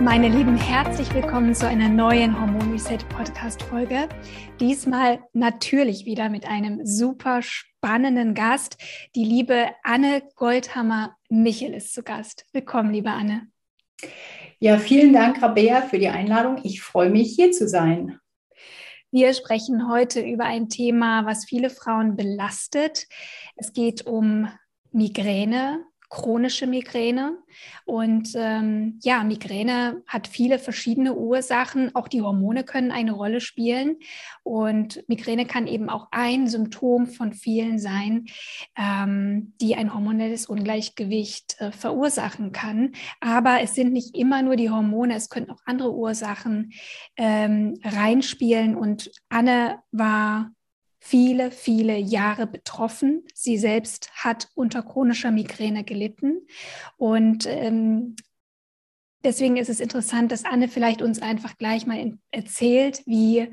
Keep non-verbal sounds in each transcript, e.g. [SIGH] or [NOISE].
Meine Lieben, herzlich willkommen zu einer neuen Hormon Reset Podcast Folge. Diesmal natürlich wieder mit einem super spannenden Gast. Die liebe Anne Goldhammer Michel ist zu Gast. Willkommen, liebe Anne. Ja, vielen Dank, Rabea, für die Einladung. Ich freue mich, hier zu sein. Wir sprechen heute über ein Thema, was viele Frauen belastet. Es geht um Migräne, chronische Migräne. Und ähm, ja, Migräne hat viele verschiedene Ursachen. Auch die Hormone können eine Rolle spielen. Und Migräne kann eben auch ein Symptom von vielen sein, ähm, die ein hormonelles Ungleichgewicht äh, verursachen kann. Aber es sind nicht immer nur die Hormone, es können auch andere Ursachen ähm, reinspielen. Und Anne war viele, viele Jahre betroffen. Sie selbst hat unter chronischer Migräne gelitten. Und ähm, deswegen ist es interessant, dass Anne vielleicht uns einfach gleich mal erzählt, wie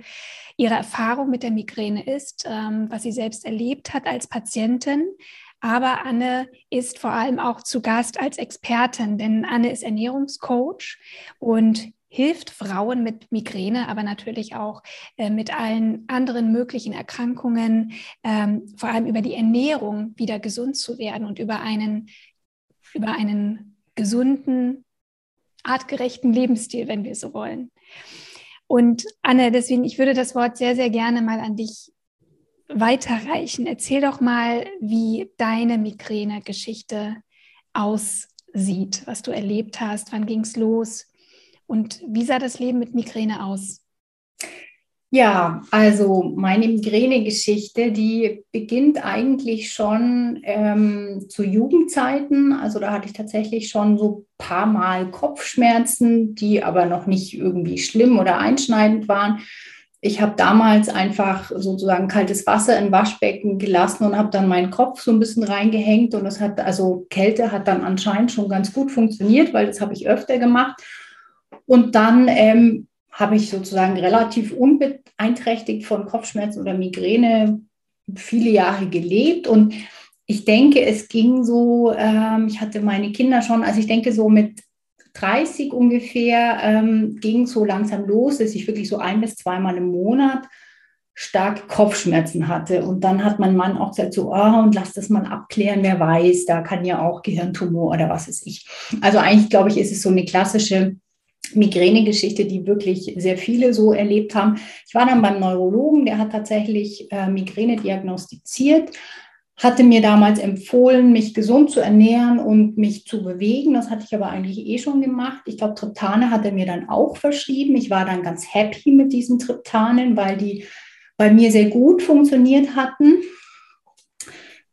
ihre Erfahrung mit der Migräne ist, ähm, was sie selbst erlebt hat als Patientin. Aber Anne ist vor allem auch zu Gast als Expertin, denn Anne ist Ernährungscoach und hilft Frauen mit Migräne, aber natürlich auch äh, mit allen anderen möglichen Erkrankungen, ähm, vor allem über die Ernährung wieder gesund zu werden und über einen, über einen gesunden, artgerechten Lebensstil, wenn wir so wollen. Und Anne, deswegen, ich würde das Wort sehr, sehr gerne mal an dich weiterreichen. Erzähl doch mal, wie deine Migräne-Geschichte aussieht, was du erlebt hast, wann ging es los, und wie sah das Leben mit Migräne aus? Ja, also meine Migräne-Geschichte, die beginnt eigentlich schon ähm, zu Jugendzeiten. Also da hatte ich tatsächlich schon so ein paar Mal Kopfschmerzen, die aber noch nicht irgendwie schlimm oder einschneidend waren. Ich habe damals einfach sozusagen kaltes Wasser in Waschbecken gelassen und habe dann meinen Kopf so ein bisschen reingehängt. Und das hat, also Kälte hat dann anscheinend schon ganz gut funktioniert, weil das habe ich öfter gemacht. Und dann ähm, habe ich sozusagen relativ unbeeinträchtigt von Kopfschmerzen oder Migräne viele Jahre gelebt. Und ich denke, es ging so, ähm, ich hatte meine Kinder schon, also ich denke so mit 30 ungefähr ähm, ging es so langsam los, dass ich wirklich so ein bis zweimal im Monat stark Kopfschmerzen hatte. Und dann hat mein Mann auch gesagt, so, oh, und lass das mal abklären, wer weiß, da kann ja auch Gehirntumor oder was ist ich. Also eigentlich, glaube ich, ist es so eine klassische Migräne-Geschichte, die wirklich sehr viele so erlebt haben. Ich war dann beim Neurologen, der hat tatsächlich äh, Migräne diagnostiziert, hatte mir damals empfohlen, mich gesund zu ernähren und mich zu bewegen. Das hatte ich aber eigentlich eh schon gemacht. Ich glaube, Triptane hat er mir dann auch verschrieben. Ich war dann ganz happy mit diesen Triptanen, weil die bei mir sehr gut funktioniert hatten.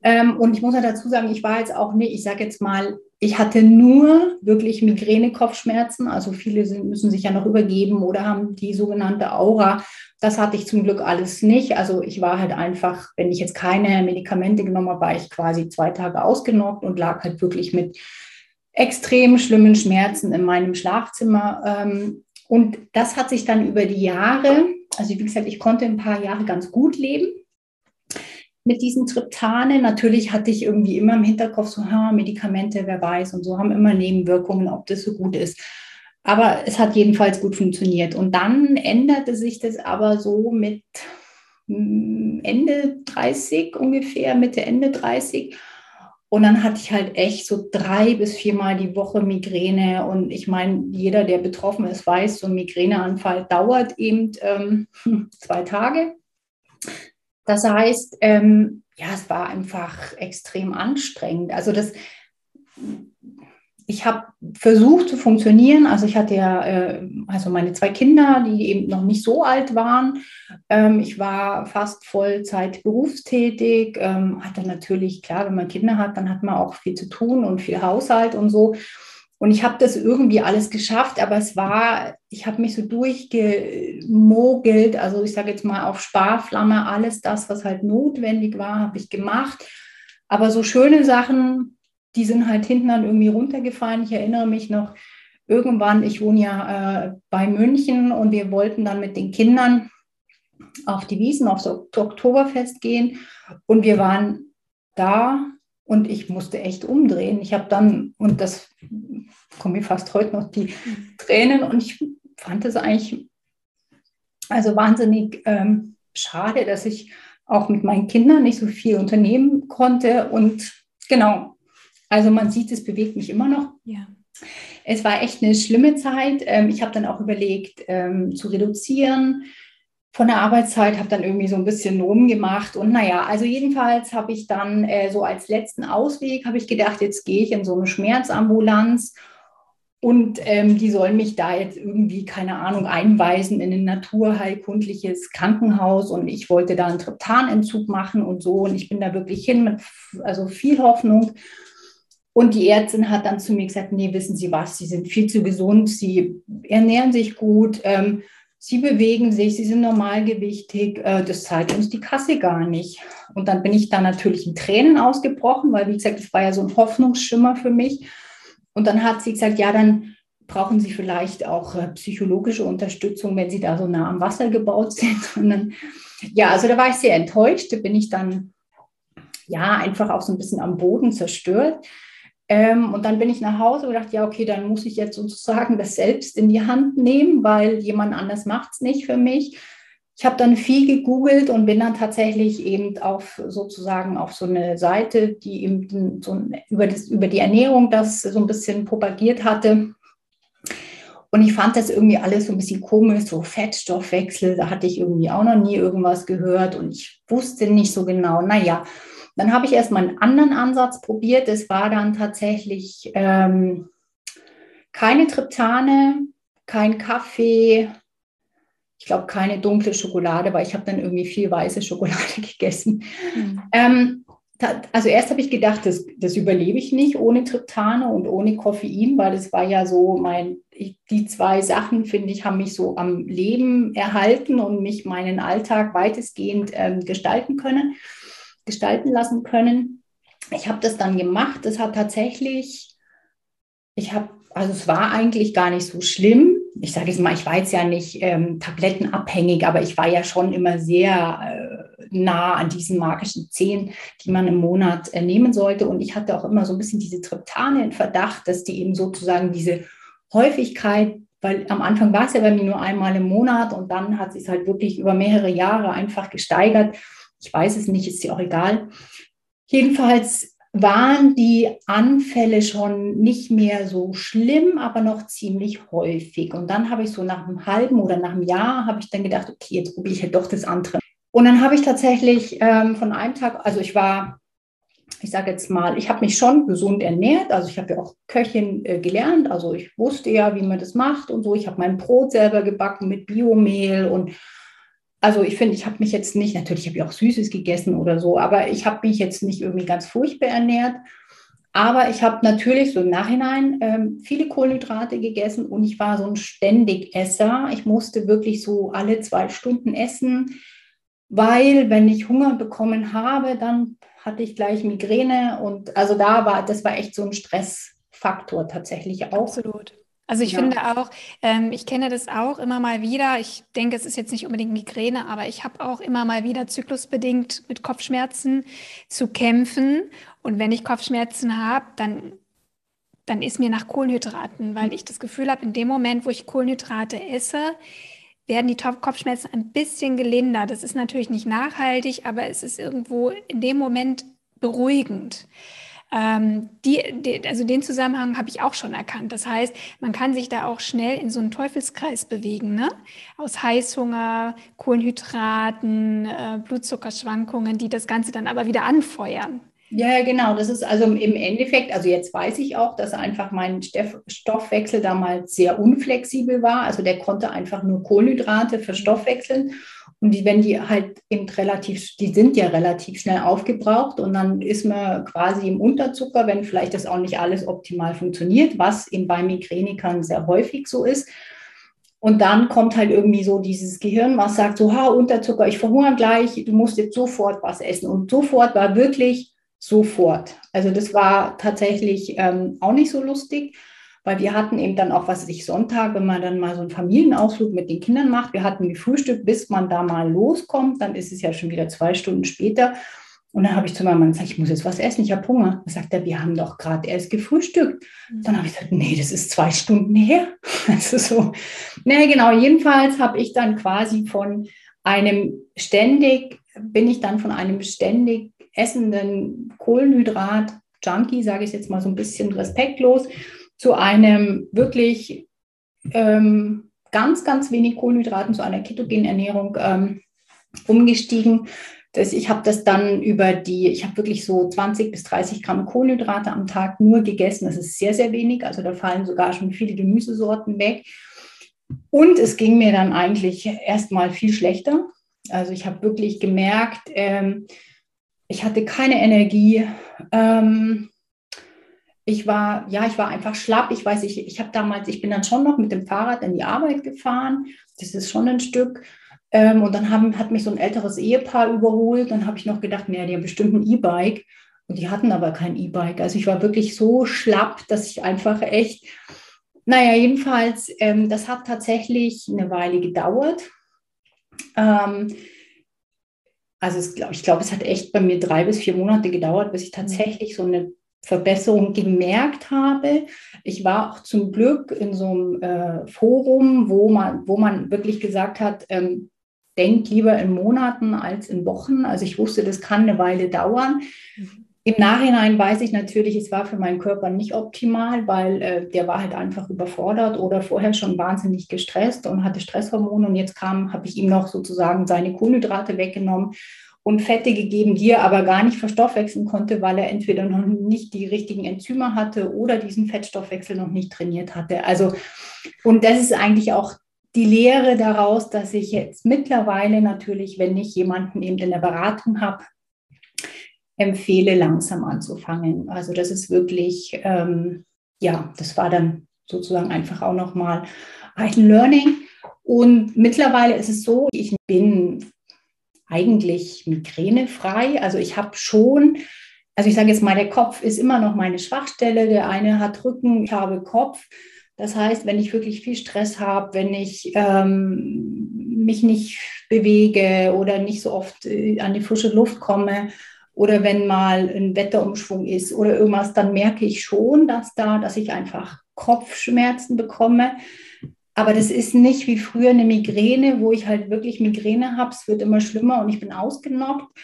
Ähm, und ich muss ja dazu sagen, ich war jetzt auch nicht, ich sage jetzt mal, ich hatte nur wirklich Migräne-Kopfschmerzen. Also viele sind, müssen sich ja noch übergeben oder haben die sogenannte Aura. Das hatte ich zum Glück alles nicht. Also ich war halt einfach, wenn ich jetzt keine Medikamente genommen habe, war ich quasi zwei Tage ausgenockt und lag halt wirklich mit extrem schlimmen Schmerzen in meinem Schlafzimmer. Ähm, und das hat sich dann über die Jahre, also wie gesagt, ich konnte ein paar Jahre ganz gut leben mit diesen Triptanen. Natürlich hatte ich irgendwie immer im Hinterkopf so, ha, Medikamente, wer weiß und so haben immer Nebenwirkungen, ob das so gut ist. Aber es hat jedenfalls gut funktioniert. Und dann änderte sich das aber so mit hm, Ende 30 ungefähr, Mitte, Ende 30. Und dann hatte ich halt echt so drei bis viermal die Woche Migräne. Und ich meine, jeder, der betroffen ist, weiß, so ein Migräneanfall dauert eben ähm, [LAUGHS] zwei Tage. Das heißt, ähm, ja, es war einfach extrem anstrengend. Also das, ich habe versucht zu funktionieren. Also ich hatte ja äh, also meine zwei Kinder, die eben noch nicht so alt waren. Ähm, ich war fast Vollzeit berufstätig. Ähm, hatte natürlich, klar, wenn man Kinder hat, dann hat man auch viel zu tun und viel Haushalt und so. Und ich habe das irgendwie alles geschafft, aber es war, ich habe mich so durchgemogelt, also ich sage jetzt mal auf Sparflamme, alles das, was halt notwendig war, habe ich gemacht. Aber so schöne Sachen, die sind halt hinten dann irgendwie runtergefallen. Ich erinnere mich noch, irgendwann, ich wohne ja äh, bei München und wir wollten dann mit den Kindern auf die Wiesen, aufs Oktoberfest gehen und wir waren da und ich musste echt umdrehen. Ich habe dann, und das kommen mir fast heute noch die Tränen und ich fand es eigentlich also wahnsinnig ähm, schade, dass ich auch mit meinen Kindern nicht so viel unternehmen konnte und genau, also man sieht, es bewegt mich immer noch. Ja. Es war echt eine schlimme Zeit. Ähm, ich habe dann auch überlegt, ähm, zu reduzieren von der Arbeitszeit, habe dann irgendwie so ein bisschen rumgemacht. Und naja, also jedenfalls habe ich dann äh, so als letzten Ausweg, habe ich gedacht, jetzt gehe ich in so eine Schmerzambulanz und ähm, die sollen mich da jetzt irgendwie, keine Ahnung, einweisen in ein naturheilkundliches Krankenhaus. Und ich wollte da einen Triptanentzug machen und so. Und ich bin da wirklich hin mit also viel Hoffnung. Und die Ärztin hat dann zu mir gesagt, nee, wissen Sie was, Sie sind viel zu gesund, Sie ernähren sich gut, ähm, Sie bewegen sich, Sie sind normalgewichtig, äh, das zahlt uns die Kasse gar nicht. Und dann bin ich da natürlich in Tränen ausgebrochen, weil, wie gesagt, das war ja so ein Hoffnungsschimmer für mich. Und dann hat sie gesagt, ja, dann brauchen Sie vielleicht auch äh, psychologische Unterstützung, wenn Sie da so nah am Wasser gebaut [LAUGHS] sind. Und dann, ja, also da war ich sehr enttäuscht, da bin ich dann ja einfach auch so ein bisschen am Boden zerstört. Ähm, und dann bin ich nach Hause und gedacht, ja, okay, dann muss ich jetzt sozusagen das selbst in die Hand nehmen, weil jemand anders macht es nicht für mich. Ich habe dann viel gegoogelt und bin dann tatsächlich eben auf sozusagen auf so eine Seite, die eben so über, das, über die Ernährung das so ein bisschen propagiert hatte. Und ich fand das irgendwie alles so ein bisschen komisch, so Fettstoffwechsel, da hatte ich irgendwie auch noch nie irgendwas gehört und ich wusste nicht so genau, naja, dann habe ich erstmal einen anderen Ansatz probiert. Es war dann tatsächlich ähm, keine Triptane, kein Kaffee, ich glaube keine dunkle Schokolade, weil ich habe dann irgendwie viel weiße Schokolade [LAUGHS] gegessen. Mhm. Ähm, also erst habe ich gedacht, das, das überlebe ich nicht ohne Triptane und ohne Koffein, weil es war ja so mein, ich, die zwei Sachen, finde ich, haben mich so am Leben erhalten und mich meinen Alltag weitestgehend ähm, gestalten können gestalten lassen können. Ich habe das dann gemacht. Das hat tatsächlich, ich habe, also es war eigentlich gar nicht so schlimm. Ich sage jetzt mal, ich war jetzt ja nicht ähm, tablettenabhängig, aber ich war ja schon immer sehr äh, nah an diesen magischen zehn, die man im Monat äh, nehmen sollte. Und ich hatte auch immer so ein bisschen diese Triptane in Verdacht, dass die eben sozusagen diese Häufigkeit weil am Anfang war es ja bei mir nur einmal im Monat und dann hat sich halt wirklich über mehrere Jahre einfach gesteigert. Ich weiß es nicht, ist ja auch egal. Jedenfalls waren die Anfälle schon nicht mehr so schlimm, aber noch ziemlich häufig. Und dann habe ich so nach einem halben oder nach einem Jahr habe ich dann gedacht, okay, jetzt probiere ich halt doch das andere. Und dann habe ich tatsächlich ähm, von einem Tag, also ich war, ich sage jetzt mal, ich habe mich schon gesund ernährt. Also ich habe ja auch Köchin äh, gelernt. Also ich wusste ja, wie man das macht und so. Ich habe mein Brot selber gebacken mit Biomehl und also ich finde, ich habe mich jetzt nicht, natürlich habe ich auch Süßes gegessen oder so, aber ich habe mich jetzt nicht irgendwie ganz furchtbar ernährt. Aber ich habe natürlich so im Nachhinein ähm, viele Kohlenhydrate gegessen und ich war so ein Ständigesser. Ich musste wirklich so alle zwei Stunden essen, weil wenn ich Hunger bekommen habe, dann hatte ich gleich Migräne und also da war, das war echt so ein Stressfaktor tatsächlich auch. Absolut. Also ich ja. finde auch, ähm, ich kenne das auch immer mal wieder. Ich denke, es ist jetzt nicht unbedingt Migräne, aber ich habe auch immer mal wieder zyklusbedingt mit Kopfschmerzen zu kämpfen. Und wenn ich Kopfschmerzen habe, dann, dann ist mir nach Kohlenhydraten, weil ich das Gefühl habe, in dem Moment, wo ich Kohlenhydrate esse, werden die Kopfschmerzen ein bisschen gelindert. Das ist natürlich nicht nachhaltig, aber es ist irgendwo in dem Moment beruhigend. Ähm, die, die, also den Zusammenhang habe ich auch schon erkannt. Das heißt, man kann sich da auch schnell in so einen Teufelskreis bewegen, ne? aus Heißhunger, Kohlenhydraten, äh, Blutzuckerschwankungen, die das Ganze dann aber wieder anfeuern. Ja, genau. Das ist also im Endeffekt, also jetzt weiß ich auch, dass einfach mein Stoffwechsel damals sehr unflexibel war. Also der konnte einfach nur Kohlenhydrate verstoffwechseln. Und die, wenn die halt eben relativ, die sind ja relativ schnell aufgebraucht und dann ist man quasi im Unterzucker, wenn vielleicht das auch nicht alles optimal funktioniert, was eben bei Migränikern sehr häufig so ist. Und dann kommt halt irgendwie so dieses Gehirn, was sagt so, ha, Unterzucker, ich verhungere gleich, du musst jetzt sofort was essen. Und sofort war wirklich sofort. Also das war tatsächlich ähm, auch nicht so lustig, weil wir hatten eben dann auch, was ich, Sonntag, wenn man dann mal so einen Familienausflug mit den Kindern macht, wir hatten gefrühstückt, bis man da mal loskommt, dann ist es ja schon wieder zwei Stunden später. Und dann habe ich zu meinem Mann gesagt, ich muss jetzt was essen, ich habe Hunger. Dann sagt er, wir haben doch gerade erst gefrühstückt. Mhm. Dann habe ich gesagt, nee, das ist zwei Stunden her. [LAUGHS] Also so, nee, genau, jedenfalls habe ich dann quasi von einem ständig, bin ich dann von einem ständig essenden Kohlenhydrat-Junkie, sage ich jetzt mal so ein bisschen respektlos, zu einem wirklich ähm, ganz, ganz wenig Kohlenhydraten, zu einer ketogenen Ernährung ähm, umgestiegen. Das, ich habe das dann über die, ich habe wirklich so 20 bis 30 Gramm Kohlenhydrate am Tag nur gegessen. Das ist sehr, sehr wenig. Also da fallen sogar schon viele Gemüsesorten weg. Und es ging mir dann eigentlich erstmal viel schlechter. Also ich habe wirklich gemerkt, ähm, ich hatte keine Energie. Ähm, ich war, ja, ich war einfach schlapp. Ich weiß, ich, ich habe damals, ich bin dann schon noch mit dem Fahrrad in die Arbeit gefahren. Das ist schon ein Stück. Ähm, und dann haben, hat mich so ein älteres Ehepaar überholt. Dann habe ich noch gedacht, naja, die haben bestimmt ein E-Bike. Und die hatten aber kein E-Bike. Also ich war wirklich so schlapp, dass ich einfach echt, naja, jedenfalls, ähm, das hat tatsächlich eine Weile gedauert. Ähm, also es, ich glaube, es hat echt bei mir drei bis vier Monate gedauert, bis ich mhm. tatsächlich so eine Verbesserung gemerkt habe. Ich war auch zum Glück in so einem äh, Forum, wo man, wo man wirklich gesagt hat, ähm, denkt lieber in Monaten als in Wochen. Also ich wusste, das kann eine Weile dauern. Mhm. Im Nachhinein weiß ich natürlich, es war für meinen Körper nicht optimal, weil äh, der war halt einfach überfordert oder vorher schon wahnsinnig gestresst und hatte Stresshormone. Und jetzt kam, habe ich ihm noch sozusagen seine Kohlenhydrate weggenommen und Fette gegeben, die er aber gar nicht verstoffwechseln konnte, weil er entweder noch nicht die richtigen Enzyme hatte oder diesen Fettstoffwechsel noch nicht trainiert hatte. Also, und das ist eigentlich auch die Lehre daraus, dass ich jetzt mittlerweile natürlich, wenn ich jemanden eben in der Beratung habe, empfehle, langsam anzufangen. Also das ist wirklich, ähm, ja, das war dann sozusagen einfach auch nochmal ein Learning. Und mittlerweile ist es so, ich bin eigentlich migränefrei. Also ich habe schon, also ich sage jetzt mal, der Kopf ist immer noch meine Schwachstelle. Der eine hat Rücken, ich habe Kopf. Das heißt, wenn ich wirklich viel Stress habe, wenn ich ähm, mich nicht bewege oder nicht so oft äh, an die frische Luft komme, oder wenn mal ein Wetterumschwung ist oder irgendwas, dann merke ich schon, dass da, dass ich einfach Kopfschmerzen bekomme. Aber das ist nicht wie früher eine Migräne, wo ich halt wirklich Migräne habe. Es wird immer schlimmer und ich bin ausgenockt,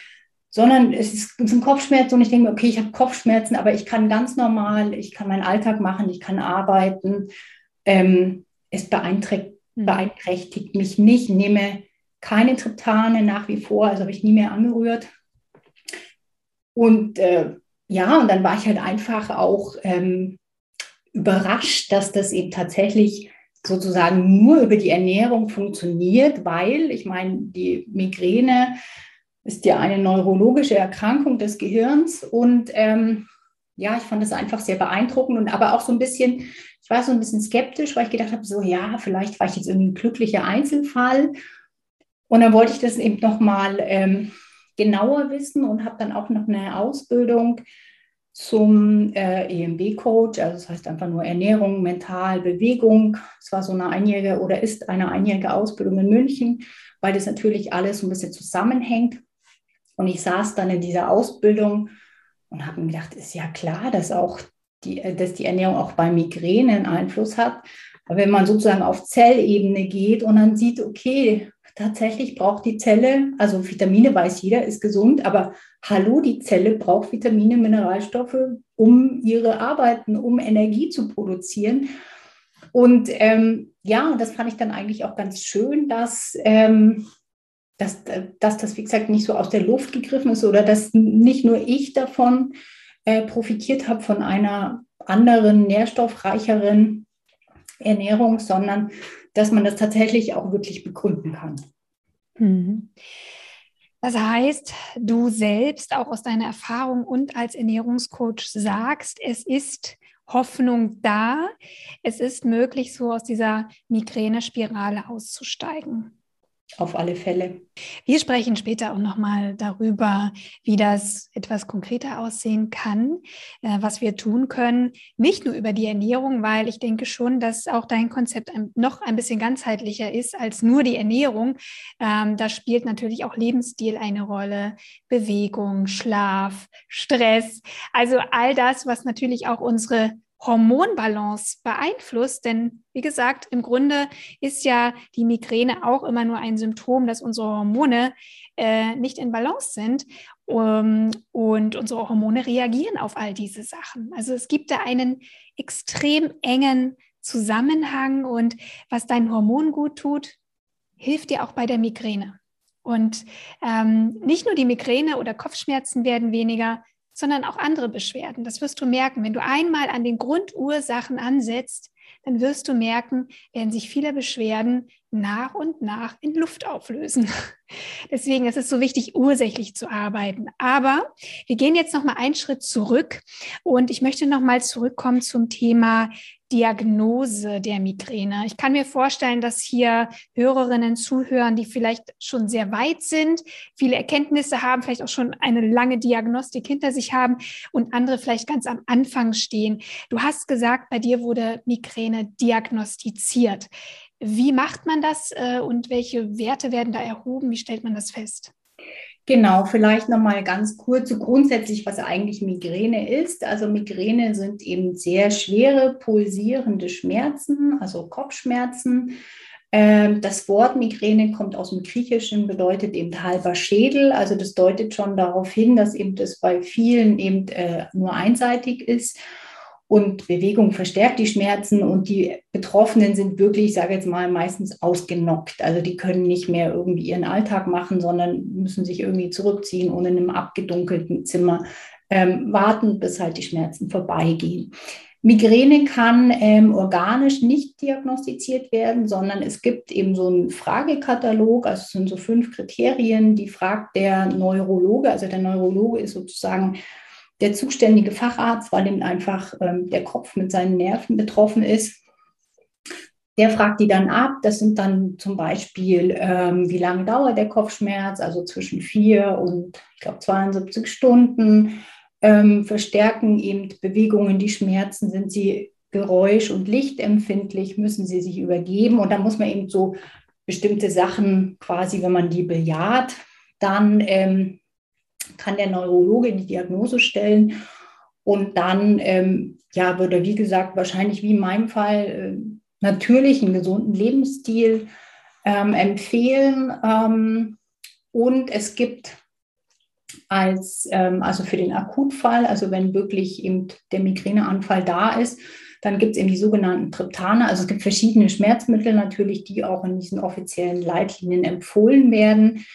sondern es, ist, es sind Kopfschmerzen und ich denke mir, okay, ich habe Kopfschmerzen, aber ich kann ganz normal, ich kann meinen Alltag machen, ich kann arbeiten. Ähm, es beeinträchtigt, hm. beeinträchtigt mich nicht, ich nehme keine Triptane nach wie vor, also habe ich nie mehr angerührt. Und äh, ja, und dann war ich halt einfach auch ähm, überrascht, dass das eben tatsächlich sozusagen nur über die Ernährung funktioniert, weil ich meine, die Migräne ist ja eine neurologische Erkrankung des Gehirns und ähm, ja, ich fand das einfach sehr beeindruckend und aber auch so ein bisschen, ich war so ein bisschen skeptisch, weil ich gedacht habe, so ja, vielleicht war ich jetzt irgendwie ein glücklicher Einzelfall. Und dann wollte ich das eben nochmal ähm, genauer wissen und habe dann auch noch eine Ausbildung zum äh, EMB-Coach, also das heißt einfach nur Ernährung, Mental, Bewegung. Es war so eine einjährige oder ist eine einjährige Ausbildung in München, weil das natürlich alles so ein bisschen zusammenhängt. Und ich saß dann in dieser Ausbildung und habe mir gedacht, ist ja klar, dass auch die, äh, dass die Ernährung auch bei Migräne einen Einfluss hat. Aber wenn man sozusagen auf Zellebene geht und dann sieht, okay, tatsächlich braucht die Zelle, also Vitamine weiß jeder, ist gesund, aber hallo, die Zelle braucht Vitamine, Mineralstoffe, um ihre Arbeiten, um Energie zu produzieren. Und ähm, ja, das fand ich dann eigentlich auch ganz schön, dass, ähm, dass, dass das, wie gesagt, nicht so aus der Luft gegriffen ist oder dass nicht nur ich davon äh, profitiert habe von einer anderen, nährstoffreicheren Ernährung, sondern dass man das tatsächlich auch wirklich begründen kann. Mhm. Das heißt, du selbst auch aus deiner Erfahrung und als Ernährungscoach sagst, es ist Hoffnung da, es ist möglich, so aus dieser Migräne-Spirale auszusteigen. Auf alle Fälle. Wir sprechen später auch nochmal darüber, wie das etwas konkreter aussehen kann, äh, was wir tun können. Nicht nur über die Ernährung, weil ich denke schon, dass auch dein Konzept noch ein bisschen ganzheitlicher ist als nur die Ernährung. Ähm, da spielt natürlich auch Lebensstil eine Rolle, Bewegung, Schlaf, Stress. Also all das, was natürlich auch unsere Hormonbalance beeinflusst. Denn wie gesagt, im Grunde ist ja die Migräne auch immer nur ein Symptom, dass unsere Hormone äh, nicht in Balance sind. Um, und unsere Hormone reagieren auf all diese Sachen. Also es gibt da einen extrem engen Zusammenhang und was dein Hormon gut tut, hilft dir auch bei der Migräne. Und ähm, nicht nur die Migräne oder Kopfschmerzen werden weniger, sondern auch andere Beschwerden. Das wirst du merken. Wenn du einmal an den Grundursachen ansetzt, dann wirst du merken, werden sich viele Beschwerden nach und nach in Luft auflösen. [LAUGHS] Deswegen ist es so wichtig, ursächlich zu arbeiten. Aber wir gehen jetzt noch mal einen Schritt zurück und ich möchte noch mal zurückkommen zum Thema Diagnose der Migräne. Ich kann mir vorstellen, dass hier Hörerinnen zuhören, die vielleicht schon sehr weit sind, viele Erkenntnisse haben, vielleicht auch schon eine lange Diagnostik hinter sich haben und andere vielleicht ganz am Anfang stehen. Du hast gesagt, bei dir wurde Migräne diagnostiziert. Wie macht man das äh, und welche Werte werden da erhoben? Wie stellt man das fest? Genau, vielleicht nochmal ganz kurz so grundsätzlich, was eigentlich Migräne ist. Also Migräne sind eben sehr schwere pulsierende Schmerzen, also Kopfschmerzen. Ähm, das Wort Migräne kommt aus dem Griechischen, bedeutet eben halber Schädel. Also das deutet schon darauf hin, dass eben das bei vielen eben äh, nur einseitig ist. Und Bewegung verstärkt die Schmerzen und die Betroffenen sind wirklich, ich sage jetzt mal, meistens ausgenockt. Also die können nicht mehr irgendwie ihren Alltag machen, sondern müssen sich irgendwie zurückziehen und in einem abgedunkelten Zimmer ähm, warten, bis halt die Schmerzen vorbeigehen. Migräne kann ähm, organisch nicht diagnostiziert werden, sondern es gibt eben so einen Fragekatalog, also es sind so fünf Kriterien, die fragt der Neurologe. Also der Neurologe ist sozusagen der zuständige Facharzt, weil ihm einfach ähm, der Kopf mit seinen Nerven betroffen ist. Der fragt die dann ab. Das sind dann zum Beispiel, ähm, wie lange dauert der Kopfschmerz, also zwischen vier und ich glaube 72 Stunden. Ähm, verstärken eben Bewegungen die Schmerzen, sind sie geräusch- und lichtempfindlich, müssen sie sich übergeben. Und da muss man eben so bestimmte Sachen quasi, wenn man die bejaht, dann ähm, kann der Neurologe die Diagnose stellen und dann ähm, ja, würde, wie gesagt, wahrscheinlich wie in meinem Fall äh, natürlich einen gesunden Lebensstil ähm, empfehlen. Ähm, und es gibt als, ähm, also für den Akutfall, also wenn wirklich eben der Migräneanfall da ist, dann gibt es eben die sogenannten Triptane. Also es gibt verschiedene Schmerzmittel natürlich, die auch in diesen offiziellen Leitlinien empfohlen werden.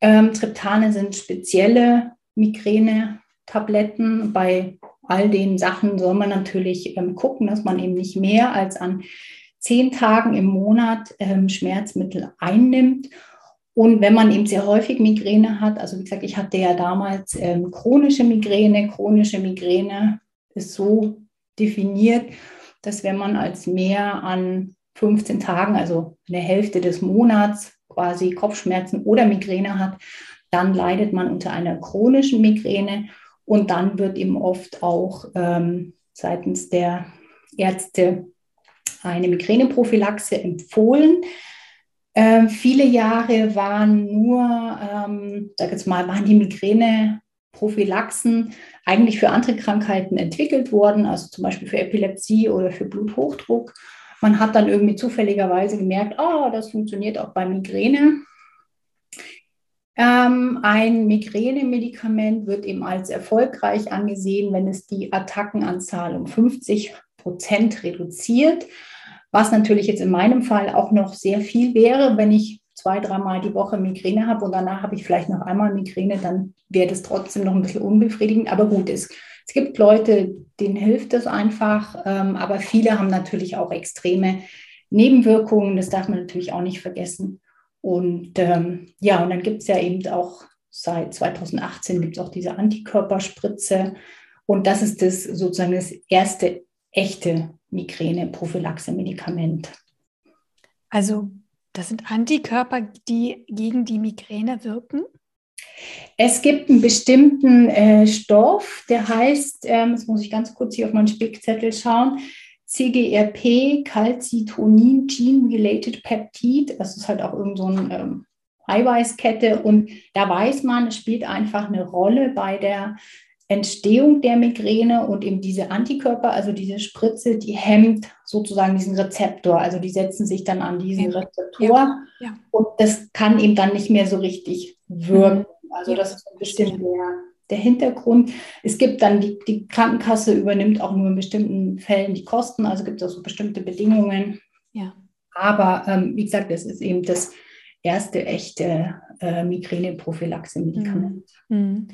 Ähm, Triptane sind spezielle Migräne-Tabletten. Bei all den Sachen soll man natürlich ähm, gucken, dass man eben nicht mehr als an zehn Tagen im Monat ähm, Schmerzmittel einnimmt. Und wenn man eben sehr häufig Migräne hat, also wie gesagt, ich hatte ja damals ähm, chronische Migräne. Chronische Migräne ist so definiert, dass wenn man als mehr an 15 Tagen, also eine Hälfte des Monats, quasi Kopfschmerzen oder Migräne hat, dann leidet man unter einer chronischen Migräne und dann wird eben oft auch ähm, seitens der Ärzte eine Migräneprophylaxe empfohlen. Ähm, viele Jahre waren nur, ähm, sag jetzt mal, waren die Migräneprophylaxen eigentlich für andere Krankheiten entwickelt worden, also zum Beispiel für Epilepsie oder für Bluthochdruck. Man hat dann irgendwie zufälligerweise gemerkt, oh, das funktioniert auch bei Migräne. Ähm, ein Migränemedikament wird eben als erfolgreich angesehen, wenn es die Attackenanzahl um 50 Prozent reduziert, was natürlich jetzt in meinem Fall auch noch sehr viel wäre, wenn ich zwei, dreimal die Woche Migräne habe und danach habe ich vielleicht noch einmal Migräne, dann wäre das trotzdem noch ein bisschen unbefriedigend. Aber gut, es, es gibt Leute, denen hilft das einfach, ähm, aber viele haben natürlich auch extreme Nebenwirkungen, das darf man natürlich auch nicht vergessen. Und ähm, ja, und dann gibt es ja eben auch seit 2018 gibt es auch diese Antikörperspritze. Und das ist das sozusagen das erste echte Migräne-Prophylaxe-Medikament. Also das sind Antikörper, die gegen die Migräne wirken? Es gibt einen bestimmten äh, Stoff, der heißt, ähm, jetzt muss ich ganz kurz hier auf meinen Spickzettel schauen, CGRP, Calcitonin Gene Related Peptid. Das ist halt auch irgend so eine ähm, Eiweißkette. Und da weiß man, es spielt einfach eine Rolle bei der Entstehung der Migräne und eben diese Antikörper, also diese Spritze, die hemmt sozusagen diesen Rezeptor. Also die setzen sich dann an diesen. Rezeptor ja. Ja. und das kann eben dann nicht mehr so richtig wirken. Mhm. Also das ist ein bisschen der, der Hintergrund. Es gibt dann, die, die Krankenkasse übernimmt auch nur in bestimmten Fällen die Kosten, also gibt es auch so bestimmte Bedingungen. Ja. Aber ähm, wie gesagt, das ist eben das erste echte äh, Migräne-Prophylaxe-Medikament. Mhm.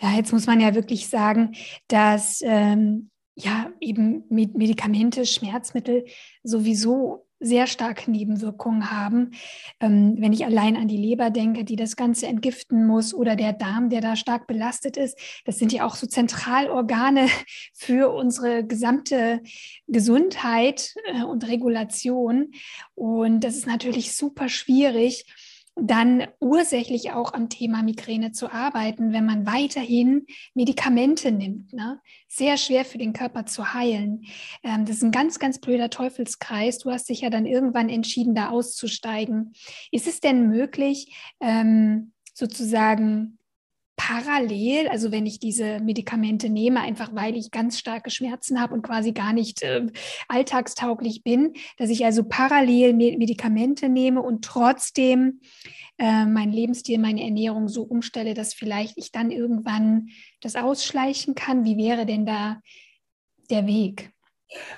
Ja, jetzt muss man ja wirklich sagen, dass ähm, ja eben Medikamente, Schmerzmittel sowieso sehr starke Nebenwirkungen haben. Ähm, wenn ich allein an die Leber denke, die das Ganze entgiften muss, oder der Darm, der da stark belastet ist, das sind ja auch so Zentralorgane [LAUGHS] für unsere gesamte Gesundheit äh, und Regulation. Und das ist natürlich super schwierig dann ursächlich auch am Thema Migräne zu arbeiten, wenn man weiterhin Medikamente nimmt. Ne? Sehr schwer für den Körper zu heilen. Ähm, das ist ein ganz, ganz blöder Teufelskreis. Du hast dich ja dann irgendwann entschieden, da auszusteigen. Ist es denn möglich, ähm, sozusagen parallel, also wenn ich diese Medikamente nehme, einfach weil ich ganz starke Schmerzen habe und quasi gar nicht äh, alltagstauglich bin, dass ich also parallel Medikamente nehme und trotzdem äh, meinen Lebensstil, meine Ernährung so umstelle, dass vielleicht ich dann irgendwann das ausschleichen kann. Wie wäre denn da der Weg?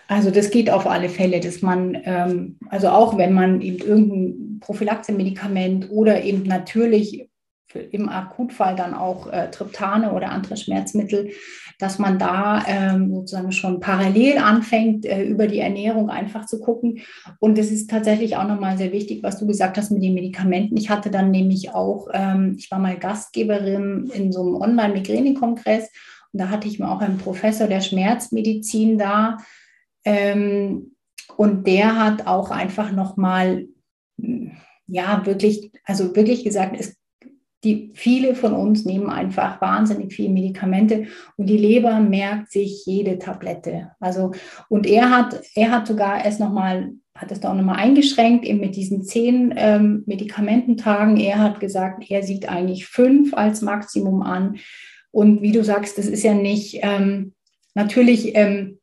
Also das geht auf alle Fälle, dass man, ähm, also auch wenn man eben irgendein Prophylaxe-Medikament oder eben natürlich im Akutfall dann auch äh, Triptane oder andere Schmerzmittel, dass man da ähm, sozusagen schon parallel anfängt, äh, über die Ernährung einfach zu gucken. Und es ist tatsächlich auch nochmal sehr wichtig, was du gesagt hast mit den Medikamenten. Ich hatte dann nämlich auch, ähm, ich war mal Gastgeberin in so einem Online-Migräne-Kongress und da hatte ich mir auch einen Professor der Schmerzmedizin da. Ähm, und der hat auch einfach nochmal, ja, wirklich, also wirklich gesagt, es die viele von uns nehmen einfach wahnsinnig viele Medikamente und die Leber merkt sich jede Tablette. Also und er hat er hat sogar es noch mal hat es da auch nochmal eingeschränkt eben mit diesen zehn ähm, Medikamententagen. Er hat gesagt, er sieht eigentlich fünf als Maximum an. Und wie du sagst, das ist ja nicht ähm, natürlich ähm,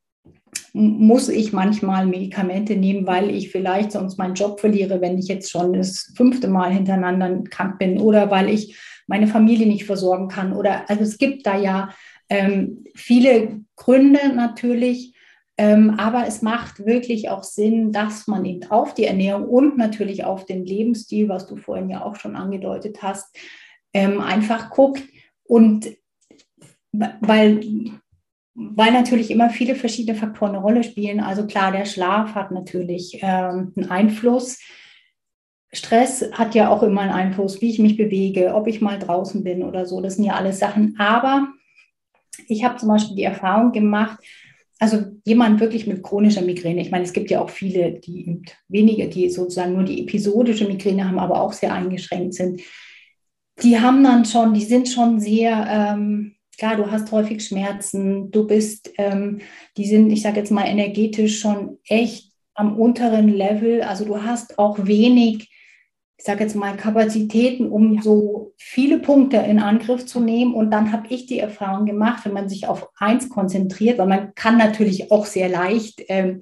muss ich manchmal Medikamente nehmen, weil ich vielleicht sonst meinen Job verliere, wenn ich jetzt schon das fünfte Mal hintereinander krank bin oder weil ich meine Familie nicht versorgen kann. Oder also es gibt da ja ähm, viele Gründe natürlich. Ähm, aber es macht wirklich auch Sinn, dass man eben auf die Ernährung und natürlich auf den Lebensstil, was du vorhin ja auch schon angedeutet hast, ähm, einfach guckt. Und weil weil natürlich immer viele verschiedene Faktoren eine Rolle spielen. Also klar, der Schlaf hat natürlich ähm, einen Einfluss. Stress hat ja auch immer einen Einfluss, wie ich mich bewege, ob ich mal draußen bin oder so. Das sind ja alles Sachen. Aber ich habe zum Beispiel die Erfahrung gemacht, also jemand wirklich mit chronischer Migräne, ich meine, es gibt ja auch viele, die wenige, die sozusagen nur die episodische Migräne haben, aber auch sehr eingeschränkt sind, die haben dann schon, die sind schon sehr, ähm, klar, du hast häufig Schmerzen, du bist, ähm, die sind, ich sage jetzt mal, energetisch schon echt am unteren Level. Also du hast auch wenig, ich sage jetzt mal, Kapazitäten, um ja. so viele Punkte in Angriff zu nehmen. Und dann habe ich die Erfahrung gemacht, wenn man sich auf eins konzentriert, weil man kann natürlich auch sehr leicht ähm,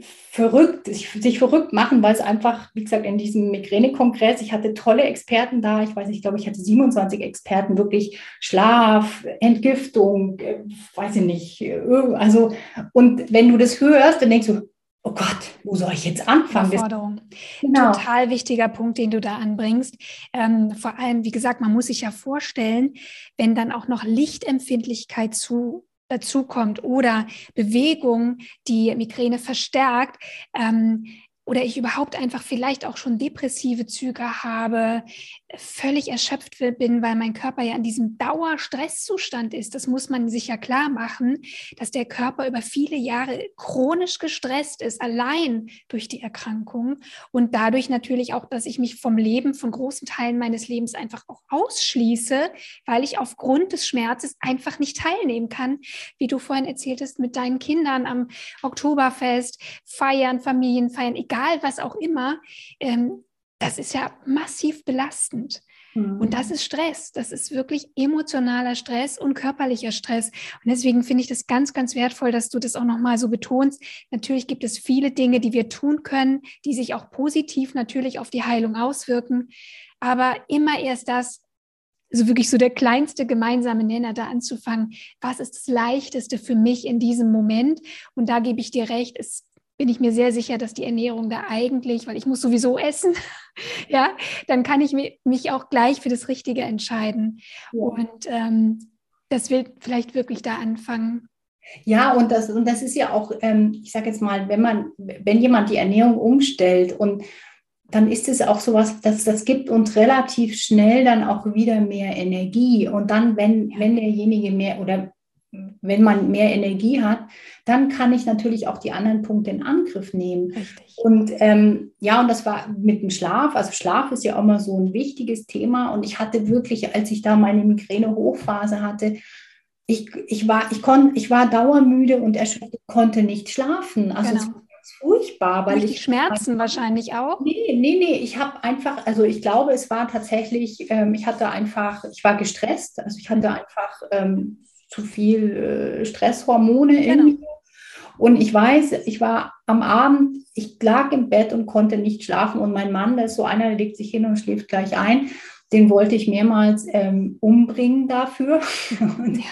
verrückt, sich, verrückt machen, weil es einfach, wie gesagt, in diesem Migräne-Kongress, ich hatte tolle Experten da, ich weiß nicht, ich glaube, ich hatte 27 Experten, wirklich Schlaf, Entgiftung, äh, weiß ich nicht, äh, also, und wenn du das hörst, dann denkst du, oh Gott, wo soll ich jetzt anfangen? Überforderung. Genau. Total wichtiger Punkt, den du da anbringst. Ähm, vor allem, wie gesagt, man muss sich ja vorstellen, wenn dann auch noch Lichtempfindlichkeit zu dazu kommt oder Bewegung, die Migräne verstärkt, ähm, oder ich überhaupt einfach vielleicht auch schon depressive Züge habe, völlig erschöpft bin, weil mein Körper ja in diesem Dauerstresszustand ist. Das muss man sich ja klar machen, dass der Körper über viele Jahre chronisch gestresst ist, allein durch die Erkrankung und dadurch natürlich auch, dass ich mich vom Leben, von großen Teilen meines Lebens einfach auch ausschließe, weil ich aufgrund des Schmerzes einfach nicht teilnehmen kann, wie du vorhin erzähltest, mit deinen Kindern am Oktoberfest, feiern, Familien feiern, egal was auch immer. Ähm, das ist ja massiv belastend. Mhm. Und das ist Stress. Das ist wirklich emotionaler Stress und körperlicher Stress. Und deswegen finde ich das ganz, ganz wertvoll, dass du das auch nochmal so betonst. Natürlich gibt es viele Dinge, die wir tun können, die sich auch positiv natürlich auf die Heilung auswirken. Aber immer erst das, also wirklich so der kleinste gemeinsame Nenner da anzufangen. Was ist das Leichteste für mich in diesem Moment? Und da gebe ich dir recht, es bin ich mir sehr sicher, dass die Ernährung da eigentlich, weil ich muss sowieso essen, [LAUGHS] ja, dann kann ich mich auch gleich für das Richtige entscheiden. Ja. Und ähm, das will vielleicht wirklich da anfangen. Ja, und das, und das ist ja auch, ähm, ich sage jetzt mal, wenn man, wenn jemand die Ernährung umstellt und dann ist es auch sowas, dass das gibt uns relativ schnell dann auch wieder mehr Energie. Und dann, wenn, wenn derjenige mehr oder wenn man mehr Energie hat, dann kann ich natürlich auch die anderen Punkte in Angriff nehmen. Richtig. Und ähm, ja, und das war mit dem Schlaf. Also Schlaf ist ja auch mal so ein wichtiges Thema. Und ich hatte wirklich, als ich da meine Migräne-Hochphase hatte, ich, ich, war, ich, kon, ich war dauermüde und erschöpft, konnte nicht schlafen. Also genau. es furchtbar. Weil ich Schmerzen einfach, wahrscheinlich auch? Nee, nee, nee. Ich habe einfach, also ich glaube, es war tatsächlich, ähm, ich hatte einfach, ich war gestresst. Also ich hatte einfach ähm, zu viel äh, Stresshormone genau. in mir. Und ich weiß, ich war am Abend, ich lag im Bett und konnte nicht schlafen. Und mein Mann, der ist so einer, der legt sich hin und schläft gleich ein. Den wollte ich mehrmals ähm, umbringen dafür. [LAUGHS] und,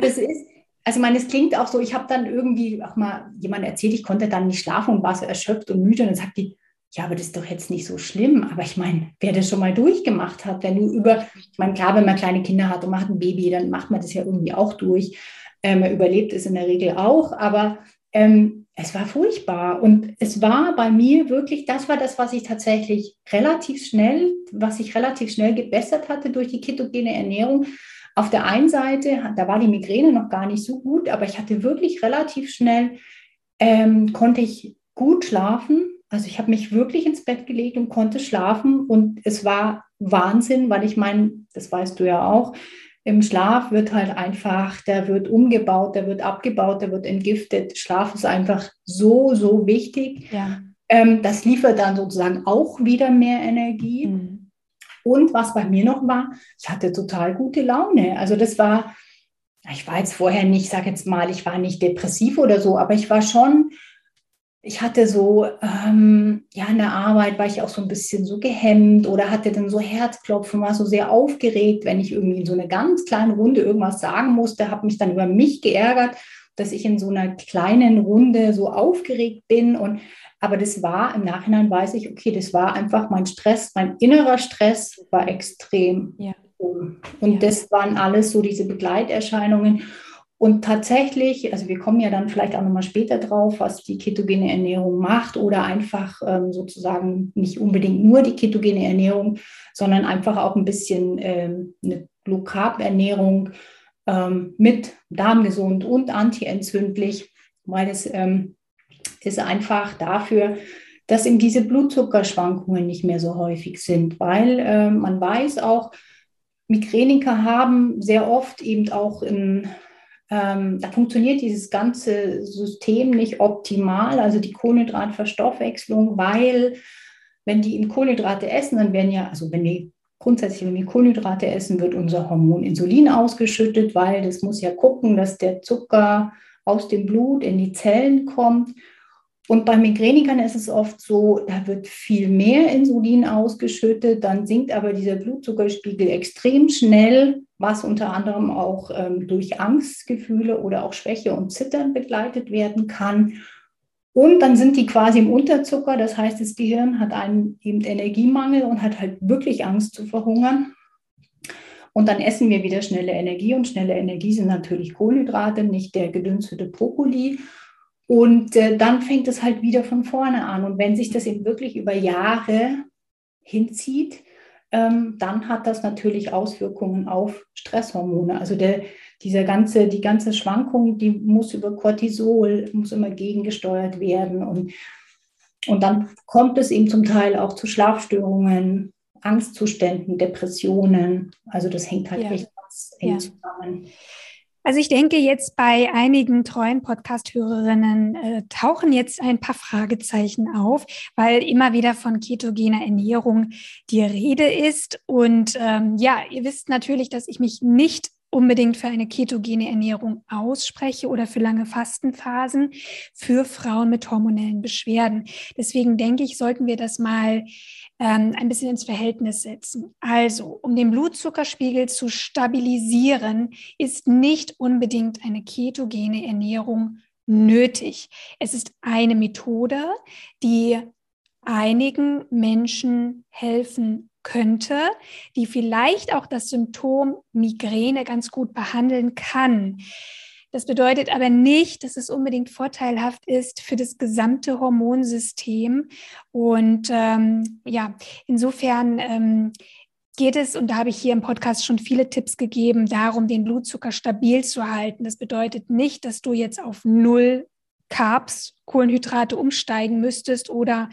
das ist, also ich meine, es klingt auch so, ich habe dann irgendwie auch mal jemand erzählt, ich konnte dann nicht schlafen und war so erschöpft und müde. Und dann sagt die, ja, aber das ist doch jetzt nicht so schlimm. Aber ich meine, wer das schon mal durchgemacht hat, wenn du über, ich meine, klar, wenn man kleine Kinder hat und macht ein Baby, dann macht man das ja irgendwie auch durch. Ähm, man überlebt es in der Regel auch, aber ähm, es war furchtbar. Und es war bei mir wirklich, das war das, was ich tatsächlich relativ schnell, was ich relativ schnell gebessert hatte durch die ketogene Ernährung. Auf der einen Seite, da war die Migräne noch gar nicht so gut, aber ich hatte wirklich relativ schnell, ähm, konnte ich gut schlafen also ich habe mich wirklich ins Bett gelegt und konnte schlafen und es war Wahnsinn, weil ich meine, das weißt du ja auch, im Schlaf wird halt einfach, der wird umgebaut, der wird abgebaut, der wird entgiftet. Schlaf ist einfach so, so wichtig. Ja. Ähm, das liefert dann sozusagen auch wieder mehr Energie. Mhm. Und was bei mir noch war, ich hatte total gute Laune. Also das war, ich war jetzt vorher nicht, ich sage jetzt mal, ich war nicht depressiv oder so, aber ich war schon ich hatte so, ähm, ja, in der Arbeit war ich auch so ein bisschen so gehemmt oder hatte dann so Herzklopfen, war so sehr aufgeregt, wenn ich irgendwie in so einer ganz kleinen Runde irgendwas sagen musste, habe mich dann über mich geärgert, dass ich in so einer kleinen Runde so aufgeregt bin und aber das war im Nachhinein weiß ich, okay, das war einfach mein Stress, mein innerer Stress war extrem. Ja. Und ja. das waren alles so diese Begleiterscheinungen. Und tatsächlich, also wir kommen ja dann vielleicht auch nochmal später drauf, was die ketogene Ernährung macht oder einfach ähm, sozusagen nicht unbedingt nur die ketogene Ernährung, sondern einfach auch ein bisschen ähm, eine Low Carb Ernährung ähm, mit darmgesund und antientzündlich, weil es ähm, ist einfach dafür, dass eben diese Blutzuckerschwankungen nicht mehr so häufig sind, weil äh, man weiß auch, Migräniker haben sehr oft eben auch in ähm, da funktioniert dieses ganze System nicht optimal, also die Kohlenhydratverstoffwechslung, weil wenn die in Kohlenhydrate essen, dann werden ja, also wenn wir grundsätzlich, wenn wir Kohlenhydrate essen, wird unser Hormon Insulin ausgeschüttet, weil das muss ja gucken, dass der Zucker aus dem Blut in die Zellen kommt. Und bei Migränikern ist es oft so, da wird viel mehr Insulin ausgeschüttet, dann sinkt aber dieser Blutzuckerspiegel extrem schnell, was unter anderem auch ähm, durch Angstgefühle oder auch Schwäche und Zittern begleitet werden kann. Und dann sind die quasi im Unterzucker, das heißt, das Gehirn hat einen eben Energiemangel und hat halt wirklich Angst zu verhungern. Und dann essen wir wieder schnelle Energie und schnelle Energie sind natürlich Kohlenhydrate, nicht der gedünstete Brokkoli. Und äh, dann fängt es halt wieder von vorne an. Und wenn sich das eben wirklich über Jahre hinzieht, ähm, dann hat das natürlich Auswirkungen auf Stresshormone. Also der, dieser ganze, die ganze Schwankung, die muss über Cortisol, muss immer gegengesteuert werden. Und, und dann kommt es eben zum Teil auch zu Schlafstörungen, Angstzuständen, Depressionen. Also das hängt halt ja. echt ganz eng ja. zusammen. Also ich denke jetzt bei einigen treuen Podcast-Hörerinnen äh, tauchen jetzt ein paar Fragezeichen auf, weil immer wieder von ketogener Ernährung die Rede ist. Und ähm, ja, ihr wisst natürlich, dass ich mich nicht unbedingt für eine ketogene Ernährung ausspreche oder für lange Fastenphasen für Frauen mit hormonellen Beschwerden. Deswegen denke ich, sollten wir das mal ähm, ein bisschen ins Verhältnis setzen. Also, um den Blutzuckerspiegel zu stabilisieren, ist nicht unbedingt eine ketogene Ernährung nötig. Es ist eine Methode, die einigen Menschen helfen könnte, die vielleicht auch das Symptom Migräne ganz gut behandeln kann. Das bedeutet aber nicht, dass es unbedingt vorteilhaft ist für das gesamte Hormonsystem. Und ähm, ja, insofern ähm, geht es, und da habe ich hier im Podcast schon viele Tipps gegeben, darum, den Blutzucker stabil zu halten. Das bedeutet nicht, dass du jetzt auf Null Carbs, Kohlenhydrate umsteigen müsstest oder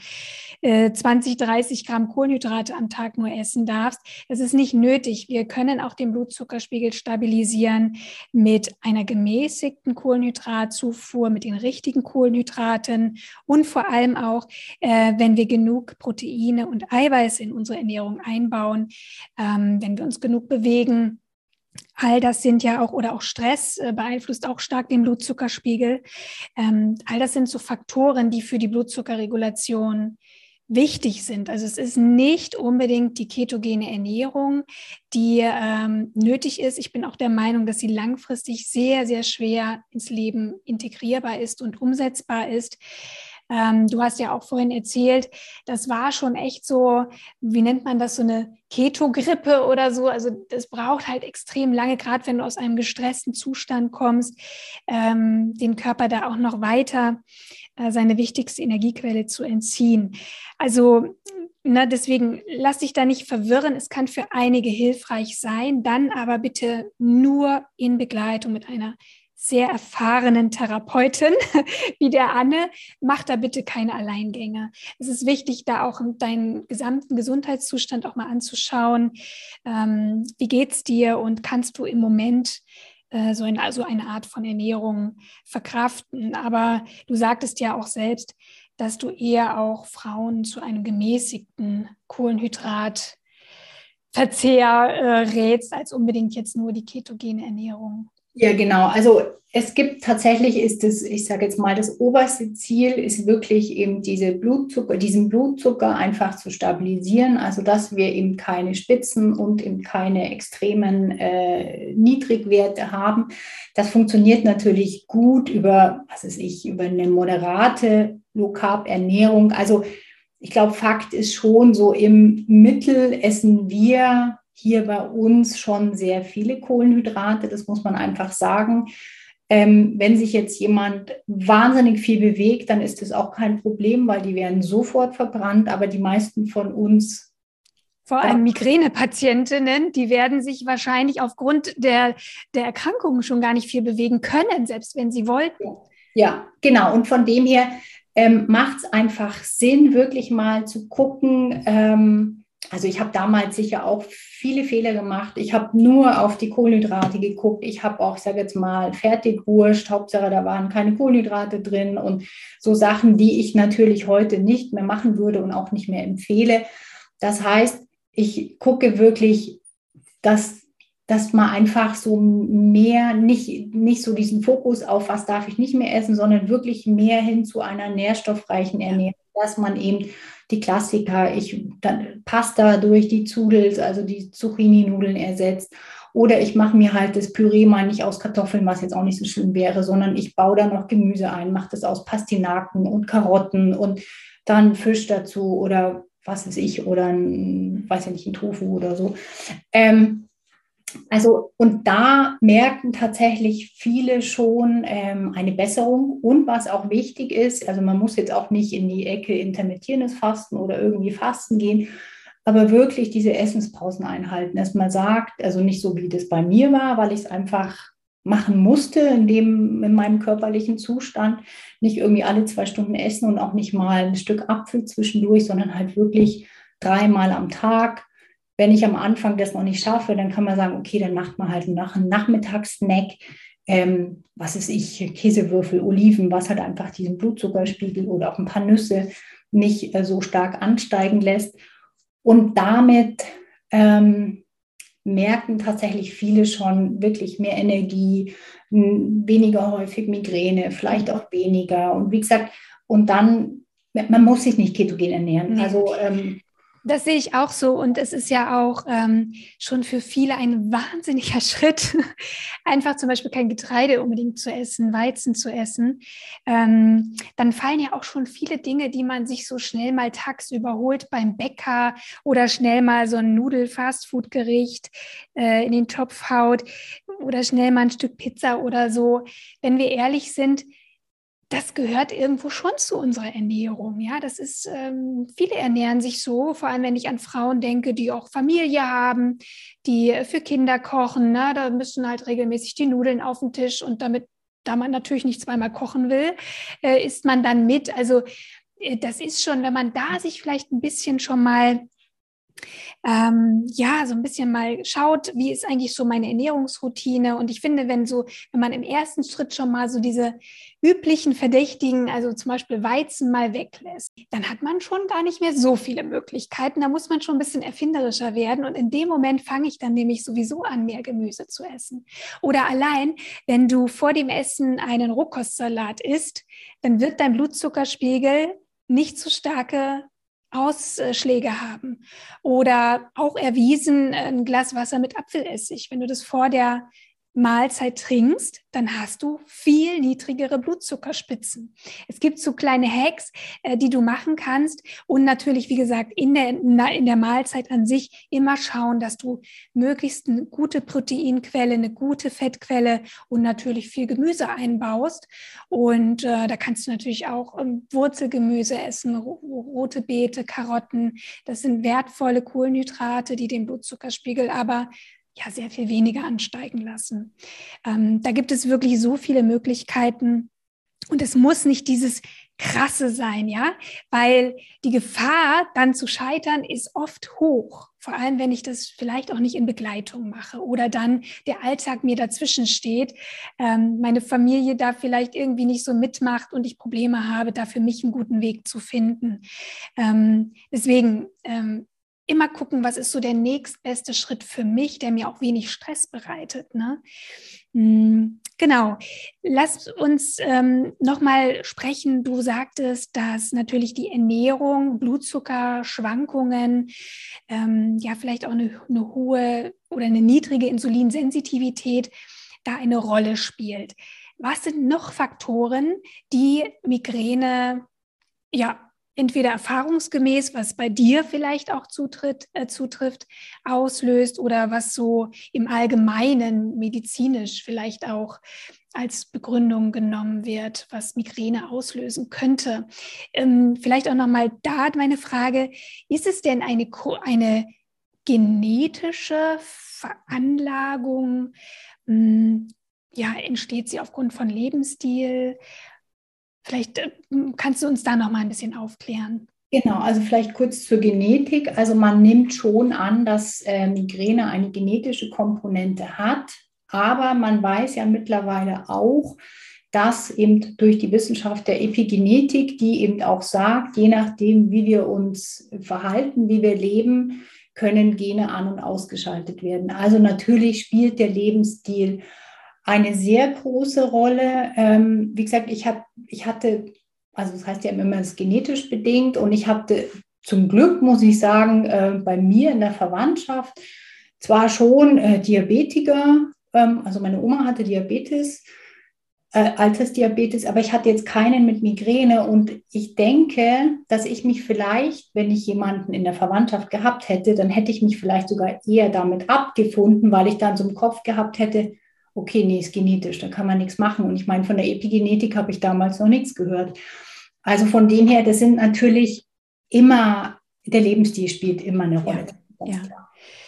äh, 20, 30 Gramm Kohlenhydrate am Tag nur essen darfst. Das ist nicht nötig. Wir können auch den Blutzuckerspiegel stabilisieren mit einer gemäßigten Kohlenhydratzufuhr, mit den richtigen Kohlenhydraten und vor allem auch, äh, wenn wir genug Proteine und Eiweiß in unsere Ernährung einbauen, ähm, wenn wir uns genug bewegen All das sind ja auch, oder auch Stress äh, beeinflusst auch stark den Blutzuckerspiegel. Ähm, all das sind so Faktoren, die für die Blutzuckerregulation wichtig sind. Also es ist nicht unbedingt die ketogene Ernährung, die ähm, nötig ist. Ich bin auch der Meinung, dass sie langfristig sehr, sehr schwer ins Leben integrierbar ist und umsetzbar ist. Ähm, du hast ja auch vorhin erzählt, das war schon echt so, wie nennt man das, so eine Keto-Grippe oder so. Also das braucht halt extrem lange, gerade wenn du aus einem gestressten Zustand kommst, ähm, den Körper da auch noch weiter äh, seine wichtigste Energiequelle zu entziehen. Also Ne, deswegen lass dich da nicht verwirren. Es kann für einige hilfreich sein, dann aber bitte nur in Begleitung mit einer sehr erfahrenen Therapeutin [LAUGHS] wie der Anne, mach da bitte keine Alleingänge. Es ist wichtig, da auch deinen gesamten Gesundheitszustand auch mal anzuschauen. Ähm, wie geht's dir und kannst du im Moment äh, so, ein, also eine Art von Ernährung verkraften? Aber du sagtest ja auch selbst, dass du eher auch Frauen zu einem gemäßigten Kohlenhydratverzehr äh, rätst, als unbedingt jetzt nur die ketogene Ernährung. Ja, genau. Also es gibt tatsächlich ist es, ich sage jetzt mal, das oberste Ziel ist wirklich eben diese Blutzucker, diesen Blutzucker einfach zu stabilisieren, also dass wir eben keine Spitzen und eben keine extremen äh, Niedrigwerte haben. Das funktioniert natürlich gut über, was weiß ich, über eine moderate Low Carb Ernährung. Also ich glaube, Fakt ist schon so im Mittel essen wir hier bei uns schon sehr viele Kohlenhydrate, das muss man einfach sagen. Ähm, wenn sich jetzt jemand wahnsinnig viel bewegt, dann ist das auch kein Problem, weil die werden sofort verbrannt. Aber die meisten von uns vor allem Migränepatientinnen, die werden sich wahrscheinlich aufgrund der, der Erkrankungen schon gar nicht viel bewegen können, selbst wenn sie wollten. Ja, genau. Und von dem her ähm, macht es einfach Sinn, wirklich mal zu gucken, ähm, also ich habe damals sicher auch viele Fehler gemacht. Ich habe nur auf die Kohlenhydrate geguckt. Ich habe auch, ich sage jetzt mal, Fertigwurst, Hauptsache da waren keine Kohlenhydrate drin und so Sachen, die ich natürlich heute nicht mehr machen würde und auch nicht mehr empfehle. Das heißt, ich gucke wirklich, dass, dass man einfach so mehr, nicht, nicht so diesen Fokus auf, was darf ich nicht mehr essen, sondern wirklich mehr hin zu einer nährstoffreichen Ernährung, dass man eben die Klassiker, ich dann Pasta durch die Zudels, also die Zucchini-Nudeln ersetzt Oder ich mache mir halt das Püree mal nicht aus Kartoffeln, was jetzt auch nicht so schlimm wäre, sondern ich baue da noch Gemüse ein, mache das aus Pastinaken und Karotten und dann Fisch dazu oder was weiß ich, oder ein, weiß ja nicht, ein Tofu oder so. Ähm, also, und da merken tatsächlich viele schon ähm, eine Besserung. Und was auch wichtig ist, also man muss jetzt auch nicht in die Ecke intermittierendes Fasten oder irgendwie Fasten gehen, aber wirklich diese Essenspausen einhalten. Dass man sagt, also nicht so wie das bei mir war, weil ich es einfach machen musste in, dem, in meinem körperlichen Zustand, nicht irgendwie alle zwei Stunden essen und auch nicht mal ein Stück Apfel zwischendurch, sondern halt wirklich dreimal am Tag wenn ich am Anfang das noch nicht schaffe, dann kann man sagen, okay, dann macht man halt nach einem Nachmittagssnack, ähm, was ist ich, Käsewürfel, Oliven, was halt einfach diesen Blutzuckerspiegel oder auch ein paar Nüsse nicht äh, so stark ansteigen lässt. Und damit ähm, merken tatsächlich viele schon wirklich mehr Energie, weniger häufig Migräne, vielleicht auch weniger. Und wie gesagt, und dann, man muss sich nicht ketogen ernähren. Also ähm, das sehe ich auch so und es ist ja auch ähm, schon für viele ein wahnsinniger [LAUGHS] Schritt, einfach zum Beispiel kein Getreide unbedingt zu essen, Weizen zu essen. Ähm, dann fallen ja auch schon viele Dinge, die man sich so schnell mal tagsüber holt beim Bäcker oder schnell mal so ein Nudel-Fastfood-Gericht äh, in den Topf haut oder schnell mal ein Stück Pizza oder so. Wenn wir ehrlich sind, das gehört irgendwo schon zu unserer Ernährung. Ja, das ist, ähm, viele ernähren sich so, vor allem wenn ich an Frauen denke, die auch Familie haben, die für Kinder kochen. Ne? Da müssen halt regelmäßig die Nudeln auf den Tisch und damit, da man natürlich nicht zweimal kochen will, äh, isst man dann mit. Also äh, das ist schon, wenn man da sich vielleicht ein bisschen schon mal ähm, ja, so ein bisschen mal schaut, wie ist eigentlich so meine Ernährungsroutine. Und ich finde, wenn so, wenn man im ersten Schritt schon mal so diese üblichen Verdächtigen, also zum Beispiel Weizen mal weglässt, dann hat man schon gar nicht mehr so viele Möglichkeiten. Da muss man schon ein bisschen erfinderischer werden. Und in dem Moment fange ich dann nämlich sowieso an, mehr Gemüse zu essen. Oder allein, wenn du vor dem Essen einen Rohkostsalat isst, dann wird dein Blutzuckerspiegel nicht so starke Ausschläge haben. Oder auch erwiesen ein Glas Wasser mit Apfelessig. Wenn du das vor der Mahlzeit trinkst, dann hast du viel niedrigere Blutzuckerspitzen. Es gibt so kleine Hacks, äh, die du machen kannst und natürlich, wie gesagt, in der, in der Mahlzeit an sich immer schauen, dass du möglichst eine gute Proteinquelle, eine gute Fettquelle und natürlich viel Gemüse einbaust. Und äh, da kannst du natürlich auch ähm, Wurzelgemüse essen, rote Beete, Karotten. Das sind wertvolle Kohlenhydrate, die den Blutzuckerspiegel aber ja sehr viel weniger ansteigen lassen. Ähm, da gibt es wirklich so viele Möglichkeiten und es muss nicht dieses krasse sein, ja, weil die Gefahr, dann zu scheitern, ist oft hoch. Vor allem, wenn ich das vielleicht auch nicht in Begleitung mache oder dann der Alltag mir dazwischen steht, ähm, meine Familie da vielleicht irgendwie nicht so mitmacht und ich Probleme habe, da für mich einen guten Weg zu finden. Ähm, deswegen ähm, immer gucken, was ist so der nächstbeste Schritt für mich, der mir auch wenig Stress bereitet. Ne? Hm, genau. Lass uns ähm, nochmal sprechen. Du sagtest, dass natürlich die Ernährung, Blutzuckerschwankungen, ähm, ja vielleicht auch eine, eine hohe oder eine niedrige Insulinsensitivität da eine Rolle spielt. Was sind noch Faktoren, die Migräne ja entweder erfahrungsgemäß, was bei dir vielleicht auch zutritt, äh, zutrifft, auslöst oder was so im Allgemeinen medizinisch vielleicht auch als Begründung genommen wird, was Migräne auslösen könnte. Ähm, vielleicht auch nochmal da meine Frage, ist es denn eine, eine genetische Veranlagung? Hm, ja, entsteht sie aufgrund von Lebensstil? Vielleicht äh, kannst du uns da noch mal ein bisschen aufklären. Genau, also vielleicht kurz zur Genetik. Also man nimmt schon an, dass äh, Migräne eine genetische Komponente hat, aber man weiß ja mittlerweile auch, dass eben durch die Wissenschaft der Epigenetik, die eben auch sagt, je nachdem, wie wir uns verhalten, wie wir leben, können Gene an und ausgeschaltet werden. Also natürlich spielt der Lebensstil eine sehr große Rolle. Ähm, wie gesagt, ich, hab, ich hatte, also das heißt ja immer, es ist genetisch bedingt und ich hatte zum Glück, muss ich sagen, äh, bei mir in der Verwandtschaft zwar schon äh, Diabetiker, ähm, also meine Oma hatte Diabetes, äh, Altersdiabetes, aber ich hatte jetzt keinen mit Migräne und ich denke, dass ich mich vielleicht, wenn ich jemanden in der Verwandtschaft gehabt hätte, dann hätte ich mich vielleicht sogar eher damit abgefunden, weil ich dann so im Kopf gehabt hätte, okay, nee, ist genetisch, da kann man nichts machen. Und ich meine, von der Epigenetik habe ich damals noch nichts gehört. Also von dem her, das sind natürlich immer, der Lebensstil spielt immer eine Rolle. Ja,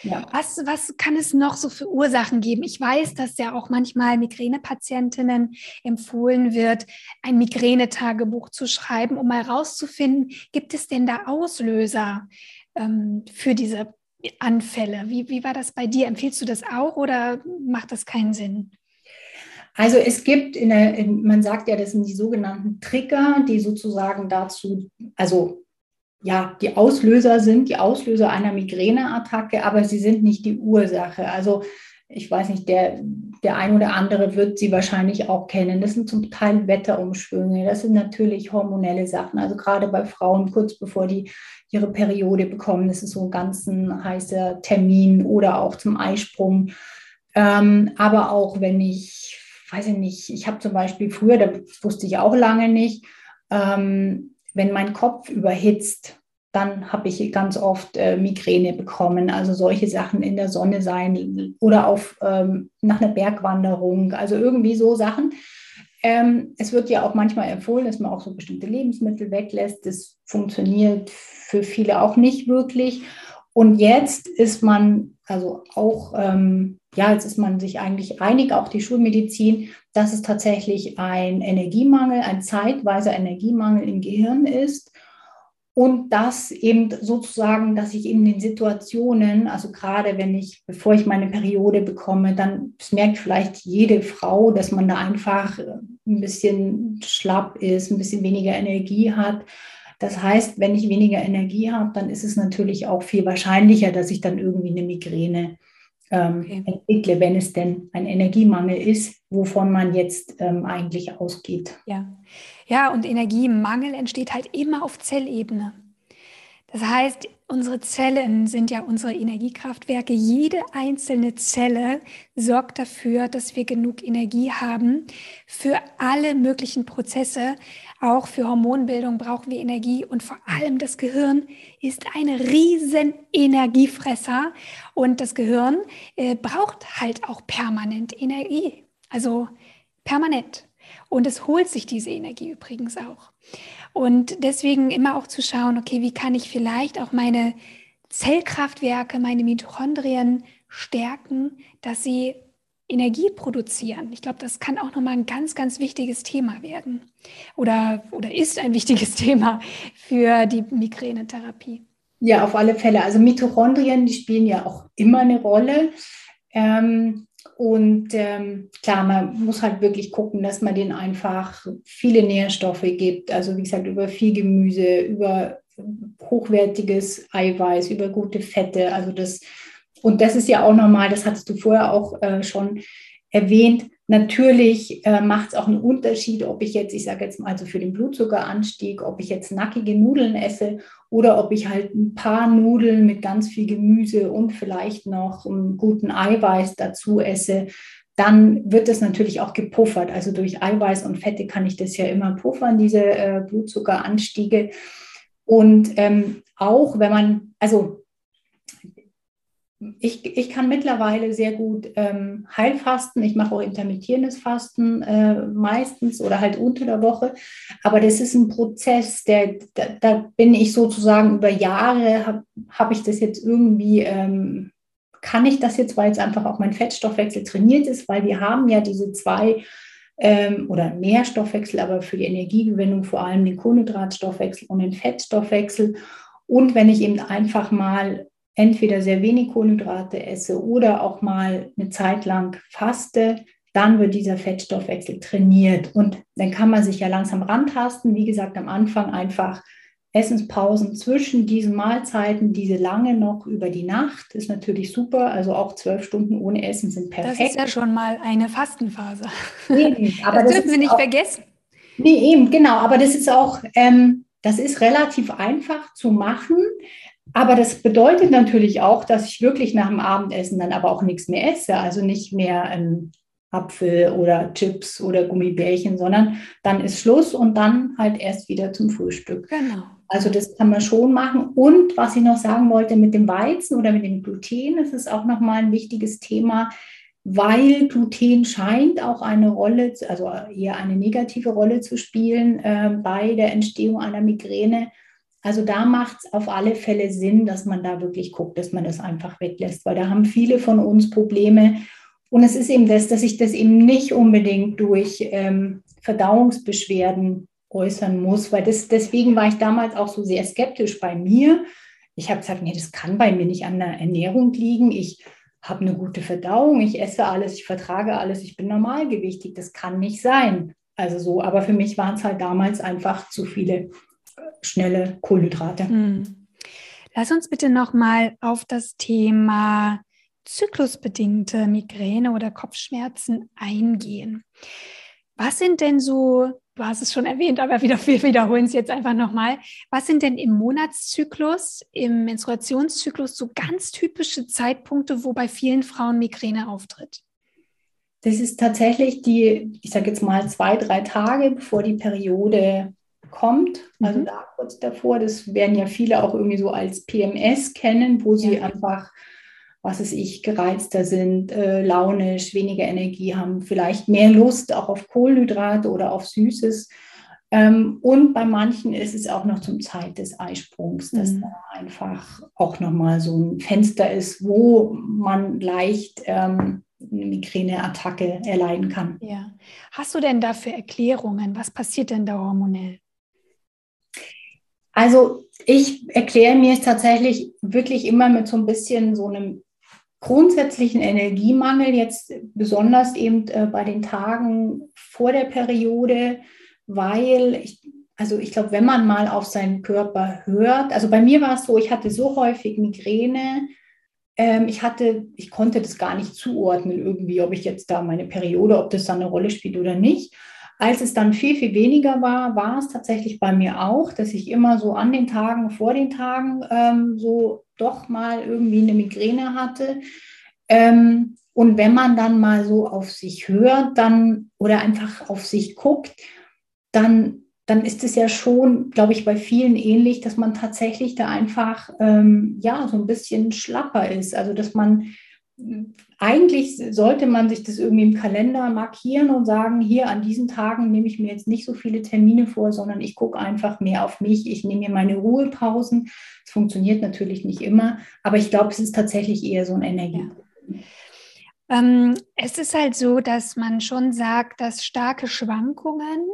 ja. Was, was kann es noch so für Ursachen geben? Ich weiß, dass ja auch manchmal Migränepatientinnen empfohlen wird, ein Migränetagebuch zu schreiben, um mal rauszufinden, gibt es denn da Auslöser ähm, für diese Anfälle? Wie, wie war das bei dir? Empfiehlst du das auch oder macht das keinen Sinn? Also es gibt, in der, in, man sagt ja, das sind die sogenannten Trigger, die sozusagen dazu, also ja, die Auslöser sind, die Auslöser einer Migräneattacke, aber sie sind nicht die Ursache. Also ich weiß nicht, der, der ein oder andere wird sie wahrscheinlich auch kennen. Das sind zum Teil Wetterumschwünge, das sind natürlich hormonelle Sachen. Also gerade bei Frauen kurz bevor die ihre Periode bekommen, das ist so ein ganz heißer Termin oder auch zum Eisprung. Ähm, aber auch wenn ich, weiß ich nicht, ich habe zum Beispiel früher, da wusste ich auch lange nicht, ähm, wenn mein Kopf überhitzt, dann habe ich ganz oft äh, Migräne bekommen. Also solche Sachen in der Sonne sein oder auf, ähm, nach einer Bergwanderung. Also irgendwie so Sachen. Ähm, es wird ja auch manchmal empfohlen, dass man auch so bestimmte Lebensmittel weglässt. Das funktioniert für viele auch nicht wirklich. Und jetzt ist man also auch, ähm, ja, jetzt ist man sich eigentlich einig, auch die Schulmedizin, dass es tatsächlich ein Energiemangel, ein zeitweiser Energiemangel im Gehirn ist. Und das eben sozusagen, dass ich in den Situationen, also gerade wenn ich, bevor ich meine Periode bekomme, dann merkt vielleicht jede Frau, dass man da einfach ein bisschen schlapp ist, ein bisschen weniger Energie hat. Das heißt, wenn ich weniger Energie habe, dann ist es natürlich auch viel wahrscheinlicher, dass ich dann irgendwie eine Migräne ähm, okay. entwickle, wenn es denn ein Energiemangel ist, wovon man jetzt ähm, eigentlich ausgeht. Ja. Ja, und Energiemangel entsteht halt immer auf Zellebene. Das heißt, unsere Zellen sind ja unsere Energiekraftwerke. Jede einzelne Zelle sorgt dafür, dass wir genug Energie haben für alle möglichen Prozesse. Auch für Hormonbildung brauchen wir Energie und vor allem das Gehirn ist ein riesen Energiefresser und das Gehirn äh, braucht halt auch permanent Energie. Also permanent. Und es holt sich diese Energie übrigens auch. Und deswegen immer auch zu schauen, okay, wie kann ich vielleicht auch meine Zellkraftwerke, meine Mitochondrien stärken, dass sie Energie produzieren. Ich glaube, das kann auch nochmal ein ganz, ganz wichtiges Thema werden oder, oder ist ein wichtiges [LAUGHS] Thema für die Migränetherapie. Ja, auf alle Fälle. Also Mitochondrien, die spielen ja auch immer eine Rolle. Ähm, und ähm, klar, man muss halt wirklich gucken, dass man denen einfach viele Nährstoffe gibt. Also wie gesagt, über viel Gemüse, über hochwertiges Eiweiß, über gute Fette. Also das, und das ist ja auch normal, das hattest du vorher auch äh, schon erwähnt. Natürlich äh, macht es auch einen Unterschied, ob ich jetzt, ich sage jetzt mal, also für den Blutzuckeranstieg, ob ich jetzt nackige Nudeln esse oder ob ich halt ein paar Nudeln mit ganz viel Gemüse und vielleicht noch einen guten Eiweiß dazu esse. Dann wird das natürlich auch gepuffert. Also durch Eiweiß und Fette kann ich das ja immer puffern, diese äh, Blutzuckeranstiege. Und ähm, auch wenn man, also ich, ich kann mittlerweile sehr gut ähm, Heilfasten. Ich mache auch intermittierendes Fasten äh, meistens oder halt unter der Woche. Aber das ist ein Prozess, der, da, da bin ich sozusagen über Jahre, habe hab ich das jetzt irgendwie, ähm, kann ich das jetzt, weil jetzt einfach auch mein Fettstoffwechsel trainiert ist, weil wir haben ja diese zwei ähm, oder mehr Stoffwechsel, aber für die Energiegewinnung vor allem den Kohlenhydratstoffwechsel und den Fettstoffwechsel. Und wenn ich eben einfach mal entweder sehr wenig Kohlenhydrate esse oder auch mal eine Zeit lang faste, dann wird dieser Fettstoffwechsel trainiert. Und dann kann man sich ja langsam rantasten. Wie gesagt, am Anfang einfach Essenspausen zwischen diesen Mahlzeiten, diese lange noch über die Nacht, ist natürlich super. Also auch zwölf Stunden ohne Essen sind perfekt. Das ist ja schon mal eine Fastenphase. Eben, aber [LAUGHS] das, das dürfen wir nicht auch, vergessen. Nee, eben, genau. Aber das ist auch, ähm, das ist relativ einfach zu machen Aber das bedeutet natürlich auch, dass ich wirklich nach dem Abendessen dann aber auch nichts mehr esse, also nicht mehr ein Apfel oder Chips oder Gummibärchen, sondern dann ist Schluss und dann halt erst wieder zum Frühstück. Genau. Also das kann man schon machen. Und was ich noch sagen wollte mit dem Weizen oder mit dem Gluten, das ist auch nochmal ein wichtiges Thema, weil Gluten scheint auch eine Rolle, also eher eine negative Rolle zu spielen äh, bei der Entstehung einer Migräne. Also da macht es auf alle Fälle Sinn, dass man da wirklich guckt, dass man das einfach weglässt, weil da haben viele von uns Probleme. Und es ist eben das, dass ich das eben nicht unbedingt durch ähm, Verdauungsbeschwerden äußern muss, weil das, deswegen war ich damals auch so sehr skeptisch bei mir. Ich habe gesagt, nee, das kann bei mir nicht an der Ernährung liegen. Ich habe eine gute Verdauung, ich esse alles, ich vertrage alles, ich bin normalgewichtig. Das kann nicht sein. Also so, aber für mich waren es halt damals einfach zu viele schnelle Kohlenhydrate. Hm. Lass uns bitte nochmal auf das Thema zyklusbedingte Migräne oder Kopfschmerzen eingehen. Was sind denn so, du hast es schon erwähnt, aber wieder, wir wiederholen es jetzt einfach nochmal. Was sind denn im Monatszyklus, im Menstruationszyklus so ganz typische Zeitpunkte, wo bei vielen Frauen Migräne auftritt? Das ist tatsächlich die, ich sage jetzt mal zwei, drei Tage, bevor die Periode kommt. Also mhm. da kurz davor, das werden ja viele auch irgendwie so als PMS kennen, wo sie ja. einfach, was weiß ich, gereizter sind, äh, launisch, weniger Energie haben, vielleicht mehr Lust auch auf Kohlenhydrate oder auf Süßes. Ähm, und bei manchen ist es auch noch zum Zeit des Eisprungs, dass mhm. da einfach auch nochmal so ein Fenster ist, wo man leicht ähm, eine Migräneattacke erleiden kann. Ja. Hast du denn dafür Erklärungen? Was passiert denn da hormonell? Also ich erkläre mir es tatsächlich wirklich immer mit so ein bisschen so einem grundsätzlichen Energiemangel, jetzt besonders eben äh, bei den Tagen vor der Periode, weil ich, also ich glaube, wenn man mal auf seinen Körper hört, also bei mir war es so, ich hatte so häufig Migräne, ähm, ich hatte, ich konnte das gar nicht zuordnen irgendwie, ob ich jetzt da meine Periode, ob das da eine Rolle spielt oder nicht. Als es dann viel, viel weniger war, war es tatsächlich bei mir auch, dass ich immer so an den Tagen, vor den Tagen ähm, so doch mal irgendwie eine Migräne hatte. Ähm, und wenn man dann mal so auf sich hört, dann oder einfach auf sich guckt, dann, dann ist es ja schon, glaube ich, bei vielen ähnlich, dass man tatsächlich da einfach ähm, ja so ein bisschen schlapper ist. Also dass man eigentlich sollte man sich das irgendwie im Kalender markieren und sagen, hier an diesen Tagen nehme ich mir jetzt nicht so viele Termine vor, sondern ich gucke einfach mehr auf mich. Ich nehme mir meine Ruhepausen. Es funktioniert natürlich nicht immer, aber ich glaube, es ist tatsächlich eher so ein Energie. Ähm, es ist halt so, dass man schon sagt, dass starke Schwankungen,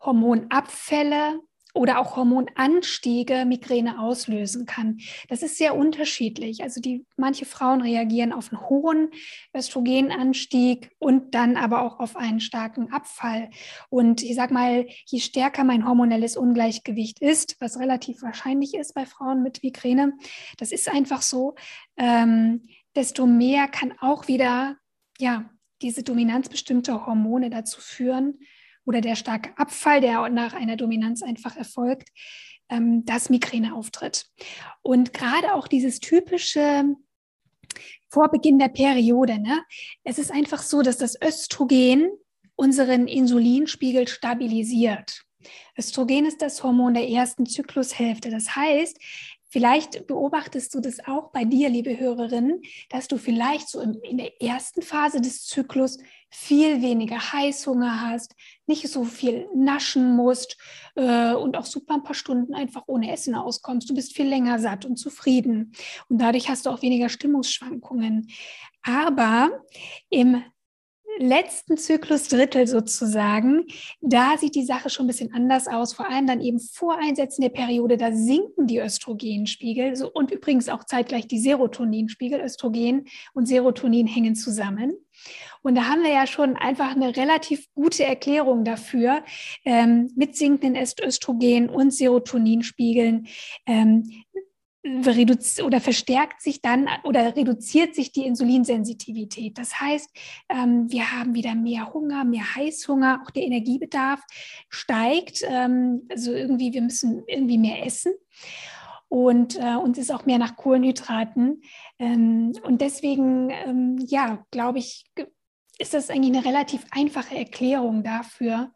Hormonabfälle, oder auch Hormonanstiege Migräne auslösen kann. Das ist sehr unterschiedlich. Also die, manche Frauen reagieren auf einen hohen Östrogenanstieg und dann aber auch auf einen starken Abfall. Und ich sage mal, je stärker mein hormonelles Ungleichgewicht ist, was relativ wahrscheinlich ist bei Frauen mit Migräne, das ist einfach so, ähm, desto mehr kann auch wieder ja, diese dominanzbestimmte Hormone dazu führen, oder der starke Abfall, der nach einer Dominanz einfach erfolgt, ähm, dass Migräne auftritt. Und gerade auch dieses typische vor Beginn der Periode, ne? es ist einfach so, dass das Östrogen unseren Insulinspiegel stabilisiert. Östrogen ist das Hormon der ersten Zyklushälfte. Das heißt, Vielleicht beobachtest du das auch bei dir, liebe Hörerin, dass du vielleicht so in der ersten Phase des Zyklus viel weniger Heißhunger hast, nicht so viel naschen musst äh, und auch super ein paar Stunden einfach ohne Essen auskommst. Du bist viel länger satt und zufrieden und dadurch hast du auch weniger Stimmungsschwankungen. Aber im letzten Zyklusdrittel sozusagen, da sieht die Sache schon ein bisschen anders aus. Vor allem dann eben vor Einsetzen der Periode, da sinken die Östrogenspiegel so, und übrigens auch zeitgleich die Serotoninspiegel. Östrogen und Serotonin hängen zusammen. Und da haben wir ja schon einfach eine relativ gute Erklärung dafür. Ähm, mit sinkenden Östrogen und Serotoninspiegeln ähm, oder verstärkt sich dann oder reduziert sich die Insulinsensitivität. Das heißt, ähm, wir haben wieder mehr Hunger, mehr Heißhunger, auch der Energiebedarf steigt. Ähm, also irgendwie, wir müssen irgendwie mehr essen. und äh, uns ist auch mehr nach Kohlenhydraten. Ähm, und deswegen, ähm, ja, glaube ich, ist das eigentlich eine relativ einfache Erklärung dafür,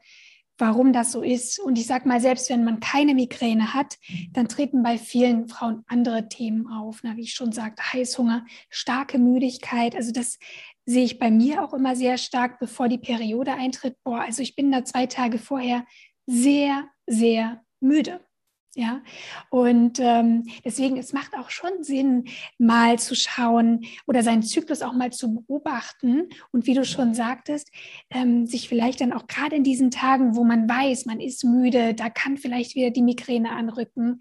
warum das so ist. Und ich sage mal, selbst wenn man keine Migräne hat, dann treten bei vielen Frauen andere Themen auf. Na, wie ich schon sagte, Heißhunger, starke Müdigkeit. Also das sehe ich bei mir auch immer sehr stark, bevor die Periode eintritt. Boah, also ich bin da zwei Tage vorher sehr, sehr müde. Ja, und ähm, deswegen, es macht auch schon Sinn, mal zu schauen oder seinen Zyklus auch mal zu beobachten. Und wie du schon sagtest, ähm, sich vielleicht dann auch gerade in diesen Tagen, wo man weiß, man ist müde, da kann vielleicht wieder die Migräne anrücken,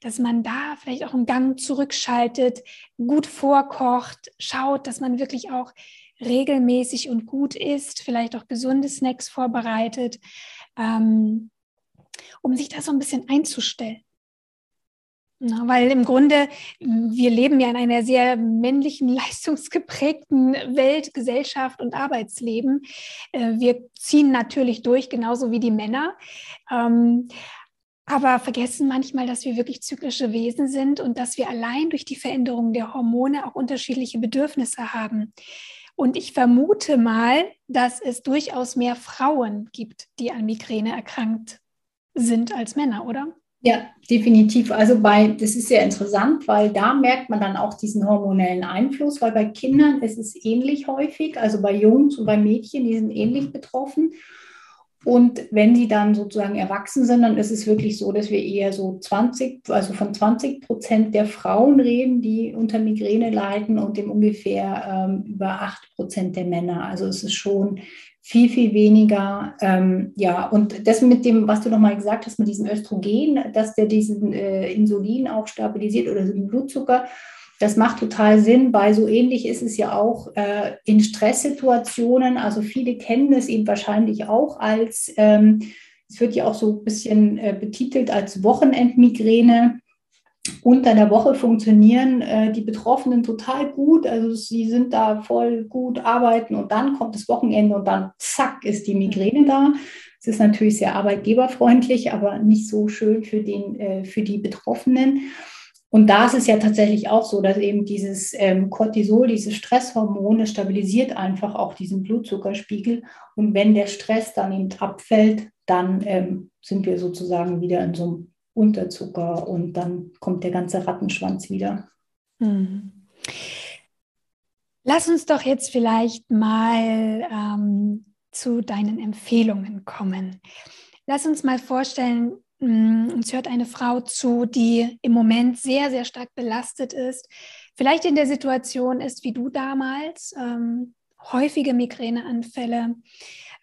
dass man da vielleicht auch einen Gang zurückschaltet, gut vorkocht, schaut, dass man wirklich auch regelmäßig und gut isst, vielleicht auch gesunde Snacks vorbereitet. Ähm, um sich da so ein bisschen einzustellen. Na, weil im Grunde, wir leben ja in einer sehr männlichen, [LAUGHS] leistungsgeprägten Welt, Gesellschaft und Arbeitsleben. Äh, wir ziehen natürlich durch, genauso wie die Männer. Ähm, aber vergessen manchmal, dass wir wirklich zyklische Wesen sind und dass wir allein durch die Veränderung der Hormone auch unterschiedliche Bedürfnisse haben. Und ich vermute mal, dass es durchaus mehr Frauen gibt, die an Migräne erkrankt sind als Männer, oder? Ja, definitiv. Also bei, das ist sehr interessant, weil da merkt man dann auch diesen hormonellen Einfluss, weil bei Kindern ist es ähnlich häufig, also bei Jungs und bei Mädchen, die sind ähnlich betroffen. Und wenn die dann sozusagen erwachsen sind, dann ist es wirklich so, dass wir eher so 20, also von 20 Prozent der Frauen reden, die unter Migräne leiden und dem ungefähr ähm, über 8 Prozent der Männer. Also es ist schon viel, viel weniger. Ähm, ja, und das mit dem, was du nochmal gesagt hast, mit diesem Östrogen, dass der diesen äh, Insulin auch stabilisiert oder den Blutzucker, das macht total Sinn, weil so ähnlich ist es ja auch äh, in Stresssituationen. Also viele kennen es eben wahrscheinlich auch als, ähm, es wird ja auch so ein bisschen äh, betitelt als Wochenendmigräne unter der Woche funktionieren äh, die Betroffenen total gut. Also sie sind da voll gut arbeiten und dann kommt das Wochenende und dann zack ist die Migräne da. Es ist natürlich sehr arbeitgeberfreundlich, aber nicht so schön für, den, äh, für die Betroffenen. Und da ist es ja tatsächlich auch so, dass eben dieses ähm, Cortisol, dieses Stresshormon, stabilisiert einfach auch diesen Blutzuckerspiegel. Und wenn der Stress dann eben abfällt, dann ähm, sind wir sozusagen wieder in so einem Unterzucker und dann kommt der ganze Rattenschwanz wieder. Hm. Lass uns doch jetzt vielleicht mal ähm, zu deinen Empfehlungen kommen. Lass uns mal vorstellen, hm, uns hört eine Frau zu, die im Moment sehr, sehr stark belastet ist, vielleicht in der Situation ist wie du damals, ähm, häufige Migräneanfälle,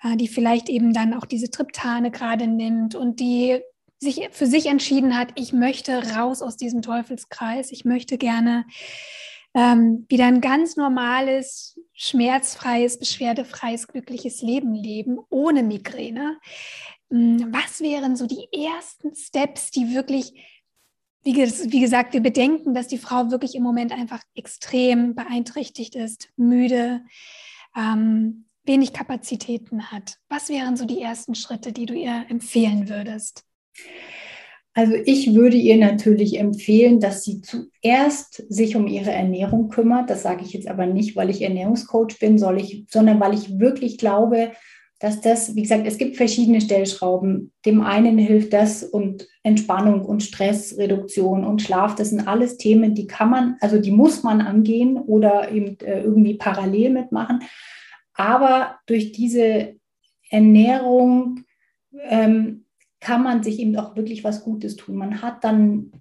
äh, die vielleicht eben dann auch diese Triptane gerade nimmt und die sich für sich entschieden hat, ich möchte raus aus diesem Teufelskreis, ich möchte gerne ähm, wieder ein ganz normales, schmerzfreies, beschwerdefreies, glückliches Leben leben, ohne Migräne. Hm, was wären so die ersten Steps, die wirklich, wie, gesagt, wir bedenken, dass die Frau wirklich im Moment einfach extrem beeinträchtigt ist, müde, ähm, wenig Kapazitäten hat. Was wären so die ersten Schritte, die du ihr empfehlen würdest? Also ich würde ihr natürlich empfehlen, dass sie zuerst sich um ihre Ernährung kümmert. Das sage ich jetzt aber nicht, weil ich Ernährungscoach bin, ich, sondern weil ich wirklich glaube, dass das, wie gesagt, es gibt verschiedene Stellschrauben. Dem einen hilft das und Entspannung und Stressreduktion und Schlaf, das sind alles Themen, die kann man, also die muss man angehen oder eben äh, irgendwie parallel mitmachen. Aber durch diese Ernährung ähm, kann man sich eben auch wirklich was Gutes tun. Man hat dann,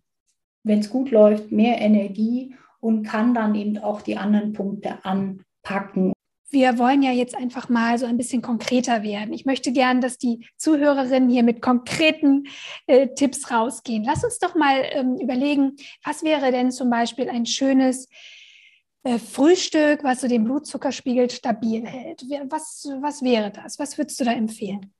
wenn es gut läuft, mehr Energie und kann dann eben auch die anderen Punkte anpacken. Wir wollen ja jetzt einfach mal so ein bisschen konkreter werden. Ich möchte gern, dass die Zuhörerinnen hier mit konkreten äh, Tipps rausgehen. Lass uns doch mal ähm, überlegen, was wäre denn zum Beispiel ein schönes äh, Frühstück, was so den Blutzuckerspiegel stabil hält? Was, was wäre das? Was würdest du da empfehlen?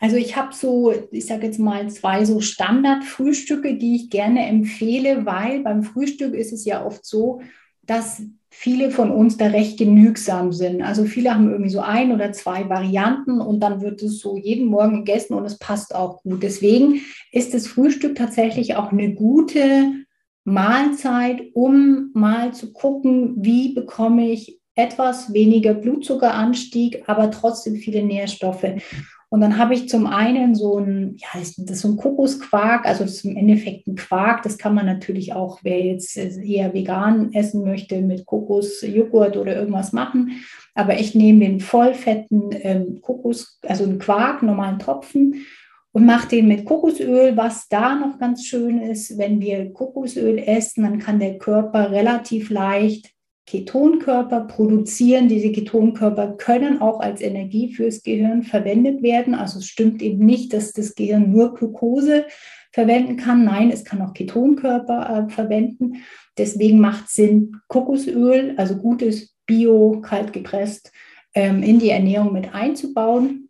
Also ich habe so, ich sage jetzt mal zwei so Standardfrühstücke, die ich gerne empfehle, weil beim Frühstück ist es ja oft so, dass viele von uns da recht genügsam sind. Also viele haben irgendwie so ein oder zwei Varianten und dann wird es so jeden Morgen gegessen und es passt auch gut. Deswegen ist das Frühstück tatsächlich auch eine gute Mahlzeit, um mal zu gucken, wie bekomme ich etwas weniger Blutzuckeranstieg, aber trotzdem viele Nährstoffe. Und dann habe ich zum einen so ein, ja, das ist so ein Kokosquark, also das ist im Endeffekt ein Quark. Das kann man natürlich auch, wer jetzt eher vegan essen möchte, mit Kokosjoghurt oder irgendwas machen. Aber ich nehme den vollfetten ähm, Kokos, also einen Quark, normalen Tropfen und mache den mit Kokosöl. Was da noch ganz schön ist, wenn wir Kokosöl essen, dann kann der Körper relativ leicht Ketonkörper produzieren. Diese Ketonkörper können auch als Energie fürs Gehirn verwendet werden. Also es stimmt eben nicht, dass das Gehirn nur Glucose verwenden kann. Nein, es kann auch Ketonkörper äh, verwenden. Deswegen macht es Sinn, Kokosöl, also gutes Bio, kalt gepresst, ähm, in die Ernährung mit einzubauen.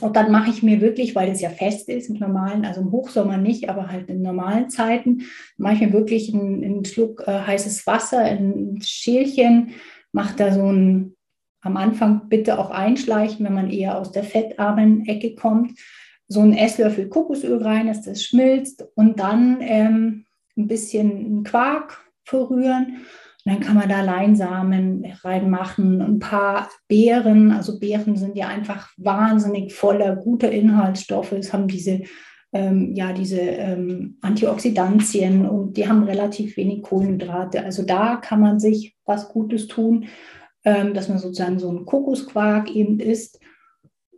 Und dann mache ich mir wirklich, weil es ja fest ist im normalen, also im Hochsommer nicht, aber halt in normalen Zeiten, mache ich mir wirklich einen, einen Schluck äh, heißes Wasser, ein Schälchen, mache da so ein, am Anfang bitte auch einschleichen, wenn man eher aus der fettarmen Ecke kommt, so einen Esslöffel Kokosöl rein, dass das schmilzt und dann ähm, ein bisschen Quark verrühren und dann kann man da Leinsamen reinmachen, ein paar Beeren. Also Beeren sind ja einfach wahnsinnig voller guter Inhaltsstoffe. Es haben diese, ähm, ja, diese ähm, Antioxidantien und die haben relativ wenig Kohlenhydrate. Also da kann man sich was Gutes tun, ähm, dass man sozusagen so einen Kokosquark eben isst.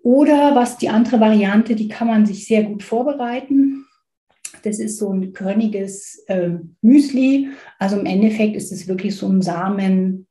Oder was die andere Variante, die kann man sich sehr gut vorbereiten. Das ist so ein körniges äh, Müsli. Also im Endeffekt ist es wirklich so ein Samen-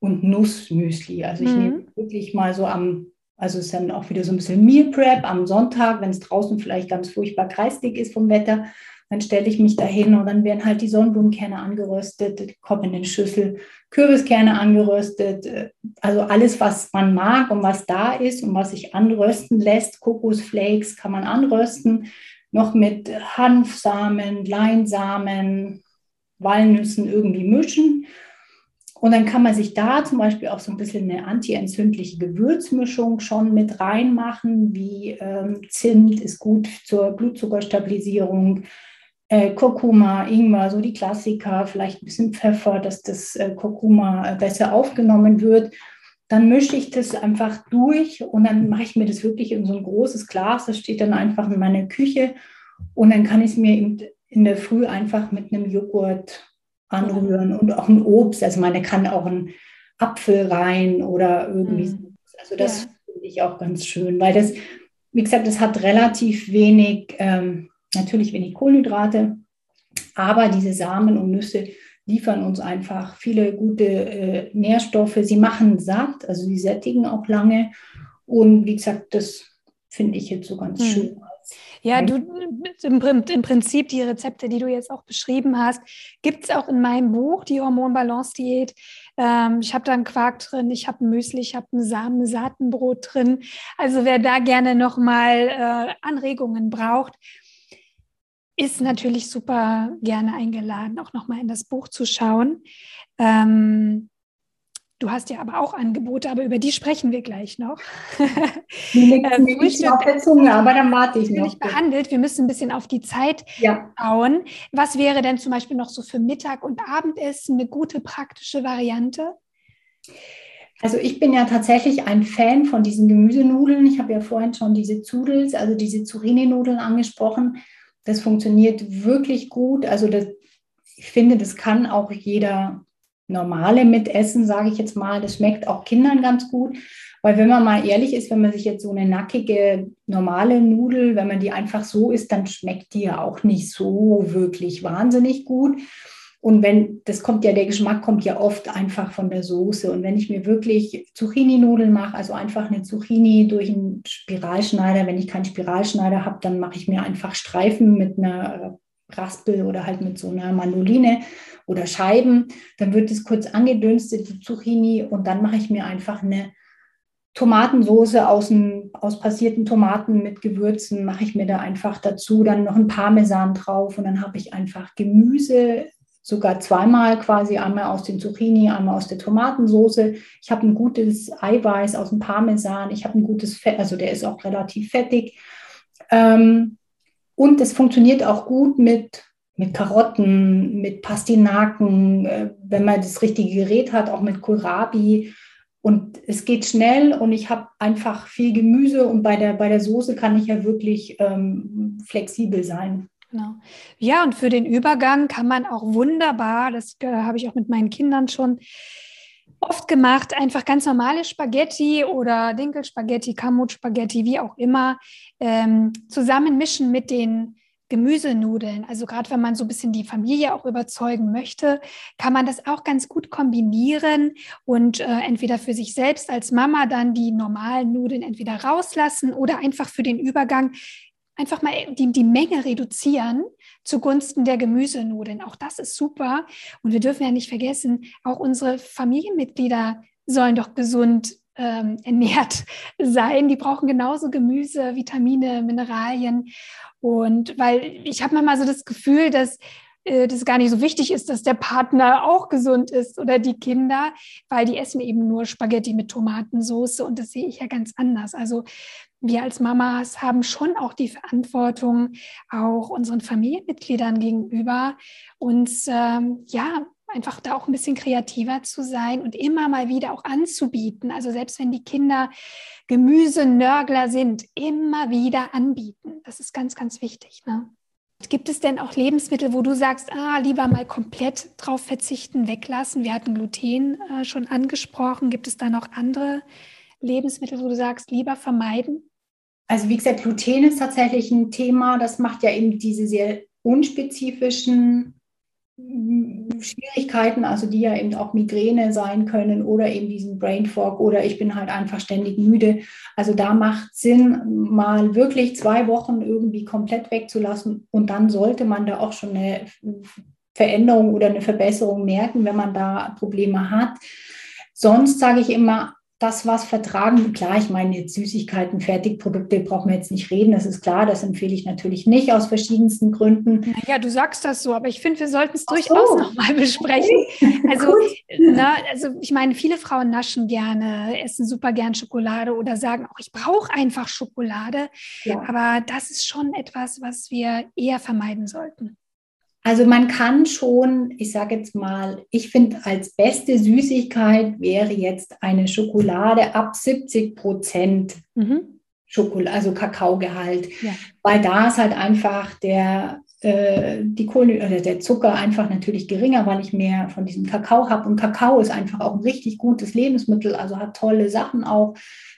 und Nussmüsli. Also ich mhm. nehme wirklich mal so am, also es ist dann auch wieder so ein bisschen Meal Prep am Sonntag, wenn es draußen vielleicht ganz furchtbar kreisdig ist vom Wetter, dann stelle ich mich dahin und dann werden halt die Sonnenblumenkerne angeröstet, kommen in den Schüssel, Kürbiskerne angeröstet, also alles, was man mag und was da ist und was sich anrösten lässt. Kokosflakes kann man anrösten, noch mit Hanfsamen, Leinsamen, Walnüssen irgendwie mischen. Und dann kann man sich da zum Beispiel auch so ein bisschen eine antientzündliche Gewürzmischung schon mit reinmachen, wie ähm, Zimt ist gut zur Blutzuckerstabilisierung, äh, Kurkuma, Ingwer, so die Klassiker, vielleicht ein bisschen Pfeffer, dass das äh, Kurkuma besser aufgenommen wird dann mische ich das einfach durch und dann mache ich mir das wirklich in so ein großes Glas. Das steht dann einfach in meiner Küche und dann kann ich es mir in der Früh einfach mit einem Joghurt anrühren und auch ein Obst. Also man kann auch einen Apfel rein oder irgendwie. Mhm. Also das ja. finde ich auch ganz schön, weil das, wie gesagt, das hat relativ wenig, ähm, natürlich wenig Kohlenhydrate, aber diese Samen und Nüsse, liefern uns einfach viele gute äh, Nährstoffe. Sie machen satt, also sie sättigen auch lange. Und wie gesagt, das finde ich jetzt so ganz hm. schön. Ja, du im, Prinzip die Rezepte, die du jetzt auch beschrieben hast, gibt es auch in meinem Buch, die Hormonbalance-Diät. Ähm, ich habe da einen Quark drin, ich habe ein Müsli, ich habe ein Samen-Saatenbrot drin. Also wer da gerne nochmal äh, Anregungen braucht, ist natürlich super gerne eingeladen, auch nochmal in das Buch zu schauen. Ähm, du hast ja aber auch Angebote, aber über die sprechen wir gleich noch. [LAUGHS] Die äh, Frühstück auf der Zunge, aber dann warte ich noch. behandelt. Wir müssen ein bisschen auf die Zeit ja. schauen. Was wäre denn zum Beispiel noch so für Mittag- und Abendessen eine gute praktische Variante? Also ich bin ja tatsächlich ein Fan von diesen Gemüsenudeln. Ich habe ja vorhin schon diese Zudels, also diese Zucchini-Nudeln angesprochen. Das funktioniert wirklich gut. Also das, ich finde, das kann auch jeder normale mitessen, sage ich jetzt mal. Das schmeckt auch Kindern ganz gut. Weil wenn man mal ehrlich ist, wenn man sich jetzt so eine nackige, normale Nudel, wenn man die einfach so isst, dann schmeckt die ja auch nicht so wirklich wahnsinnig gut. Und wenn, das kommt ja, der Geschmack kommt ja oft einfach von der Soße. Und wenn ich mir wirklich Zucchini-Nudeln mache, also einfach eine Zucchini durch einen Spiralschneider, wenn ich keinen Spiralschneider habe, dann mache ich mir einfach Streifen mit einer Raspel oder halt mit so einer Mandoline oder Scheiben. Dann wird es kurz angedünstet, die Zucchini, und dann mache ich mir einfach eine Tomatensoße aus, ein, aus passierten Tomaten mit Gewürzen, mache ich mir da einfach dazu, dann noch ein Parmesan drauf und dann habe ich einfach Gemüse sogar zweimal quasi, einmal aus den Zucchini, einmal aus der Tomatensoße. Ich habe ein gutes Eiweiß aus dem Parmesan. Ich habe ein gutes Fett, also der ist auch relativ fettig. Ähm, und es funktioniert auch gut mit, mit Karotten, mit Pastinaken, äh, wenn man das richtige Gerät hat, auch mit Kohlrabi. Und es geht schnell und ich habe einfach viel Gemüse und bei der, bei der Soße kann ich ja wirklich ähm, flexibel sein. Genau. Ja, und für den Übergang kann man auch wunderbar, das äh, habe ich auch mit meinen Kindern schon oft gemacht, einfach ganz normale Spaghetti oder Dinkelspaghetti, Kamut-Spaghetti, wie auch immer, ähm, zusammenmischen mit den Gemüsenudeln. Also gerade wenn man so ein bisschen die Familie auch überzeugen möchte, kann man das auch ganz gut kombinieren und äh, entweder für sich selbst als Mama dann die normalen Nudeln entweder rauslassen oder einfach für den Übergang einfach mal die, die Menge reduzieren zugunsten der Gemüsenudeln. Auch das ist super. Und wir dürfen ja nicht vergessen, auch unsere Familienmitglieder sollen doch gesund ähm, [LAUGHS] ernährt sein. Die brauchen genauso Gemüse, Vitamine, Mineralien. Und weil ich habe manchmal so das Gefühl, dass äh, das gar nicht so wichtig ist, dass der Partner auch gesund ist oder die Kinder, weil die essen eben nur Spaghetti mit Tomatensauce und das sehe ich ja ganz anders. Also wir als Mamas haben schon auch die Verantwortung, auch unseren Familienmitgliedern gegenüber, uns ähm, ja einfach da auch ein bisschen kreativer zu sein und immer mal wieder auch anzubieten. Also selbst wenn die Kinder Gemüsenörgler sind, immer wieder anbieten. Das ist ganz, ganz wichtig. Ne? Gibt es denn auch Lebensmittel, wo du sagst, ah, lieber mal komplett drauf verzichten, weglassen? Wir hatten Gluten äh, schon angesprochen. Gibt es da noch andere Lebensmittel, wo du sagst, lieber vermeiden? Also wie gesagt, Gluten ist tatsächlich ein Thema. Das macht ja eben diese sehr unspezifischen mm, Schwierigkeiten, also die ja eben auch Migräne sein können oder eben diesen Brain Fog oder ich bin halt einfach ständig müde. Also da macht Sinn, mal wirklich zwei Wochen irgendwie komplett wegzulassen und dann sollte man da auch schon eine Veränderung oder eine Verbesserung merken, wenn man da Probleme hat. Sonst sage ich immer, das, was vertragen, klar, ich meine jetzt Süßigkeiten, Fertigprodukte brauchen wir jetzt nicht reden, das ist klar, das empfehle ich natürlich nicht aus verschiedensten Gründen. Ja, du sagst das so, aber ich finde, wir sollten es durchaus so. nochmal besprechen. [LAUGHS] Also, na, also ich meine, viele Frauen naschen gerne, essen super gern Schokolade oder sagen auch, ich brauche einfach Schokolade. Ja. Aber das ist schon etwas, was wir eher vermeiden sollten. Also man kann schon, ich sage jetzt mal, ich finde als beste Süßigkeit wäre jetzt eine Schokolade ab 70 Prozent mhm. Schokolade, also Kakaogehalt, ja. weil da ist halt einfach der äh, die Kohlen oder der Zucker einfach natürlich geringer, weil ich mehr von diesem Kakao habe. Und Kakao ist einfach auch ein richtig gutes Lebensmittel, also hat tolle Sachen auch.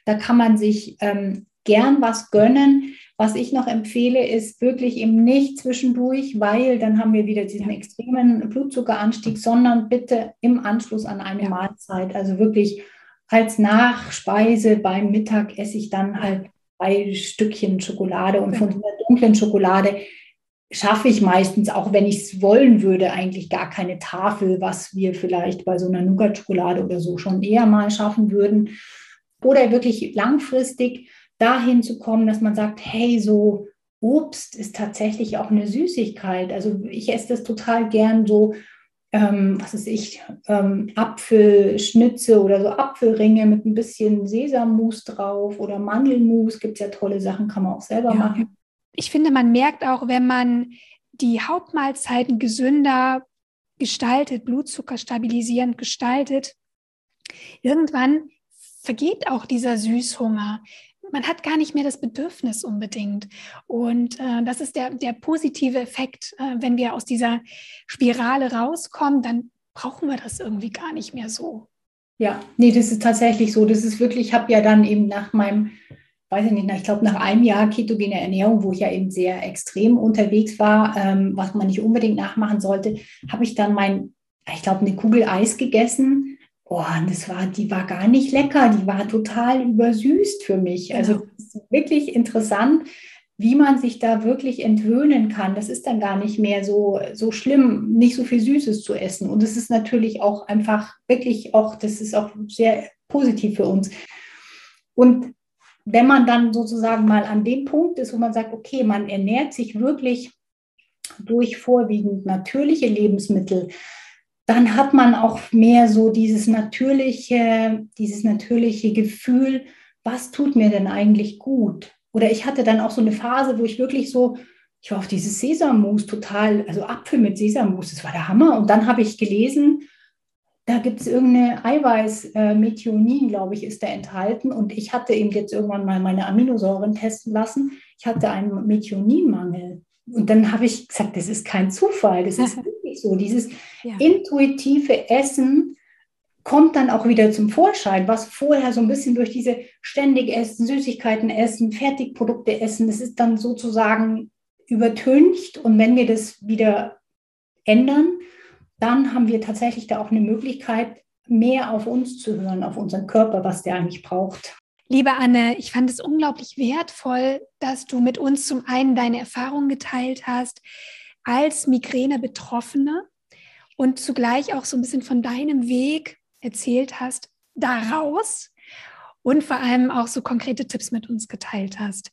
Da kann man sich ähm, gern was gönnen. Was ich noch empfehle, ist wirklich eben nicht zwischendurch, weil dann haben wir wieder diesen extremen Blutzuckeranstieg, sondern bitte im Anschluss an eine ja. Mahlzeit. Also wirklich als Nachspeise beim Mittag esse ich dann halt zwei Stückchen Schokolade und von dieser dunklen Schokolade schaffe ich meistens, auch wenn ich es wollen würde, eigentlich gar keine Tafel, was wir vielleicht bei so einer Nougat-Schokolade oder so schon eher mal schaffen würden. Oder wirklich langfristig dahin zu kommen, dass man sagt, hey, so Obst ist tatsächlich auch eine Süßigkeit. Also ich esse das total gern so, ähm, was ist ich, ähm, Apfelschnitze oder so Apfelringe mit ein bisschen Sesammus drauf oder Mandelmus. Gibt es ja tolle Sachen, kann man auch selber ja. machen. Ich finde, man merkt auch, wenn man die Hauptmahlzeiten gesünder gestaltet, Blutzucker stabilisierend gestaltet, irgendwann vergeht auch dieser Süßhunger man hat gar nicht mehr das Bedürfnis unbedingt. Und äh, das ist der, der positive Effekt. Äh, wenn wir aus dieser Spirale rauskommen, dann brauchen wir das irgendwie gar nicht mehr so. Ja, nee, das ist tatsächlich so. Das ist wirklich, ich habe ja dann eben nach meinem, weiß ich nicht, ich glaube nach einem Jahr ketogene Ernährung, wo ich ja eben sehr extrem unterwegs war, ähm, was man nicht unbedingt nachmachen sollte, habe ich dann mein, ich glaube, eine Kugel Eis gegessen Oh, und das war, die war gar nicht lecker, die war total übersüßt für mich. Also genau. ist wirklich interessant, wie man sich da wirklich entwöhnen kann. Das ist dann gar nicht mehr so, so schlimm, nicht so viel Süßes zu essen. Und es ist natürlich auch einfach wirklich auch, das ist auch sehr positiv für uns. Und wenn man dann sozusagen mal an dem Punkt ist, wo man sagt, okay, man ernährt sich wirklich durch vorwiegend natürliche Lebensmittel, dann hat man auch mehr so dieses natürliche, dieses natürliche Gefühl, was tut mir denn eigentlich gut? Oder ich hatte dann auch so eine Phase, wo ich wirklich so, ich war auf dieses Sesammus total, also Apfel mit Sesammus, das war der Hammer. Und dann habe ich gelesen, da gibt es irgendeine Eiweiß, äh, Methionin, glaube ich, ist da enthalten. Und ich hatte eben jetzt irgendwann mal meine Aminosäuren testen lassen. Ich hatte einen Methioninmangel. Und dann habe ich gesagt, das ist kein Zufall, das ist [LAUGHS] wirklich so. Dieses ja. intuitive Essen kommt dann auch wieder zum Vorschein, was vorher so ein bisschen durch diese ständig Essen, Süßigkeiten essen, Fertigprodukte essen, das ist dann sozusagen übertüncht. Und wenn wir das wieder ändern, dann haben wir tatsächlich da auch eine Möglichkeit, mehr auf uns zu hören, auf unseren Körper, was der eigentlich braucht. Liebe Anne, ich fand es unglaublich wertvoll, dass du mit uns zum einen deine Erfahrungen geteilt hast als Migräne-Betroffene und zugleich auch so ein bisschen von deinem Weg erzählt hast daraus und vor allem auch so konkrete Tipps mit uns geteilt hast.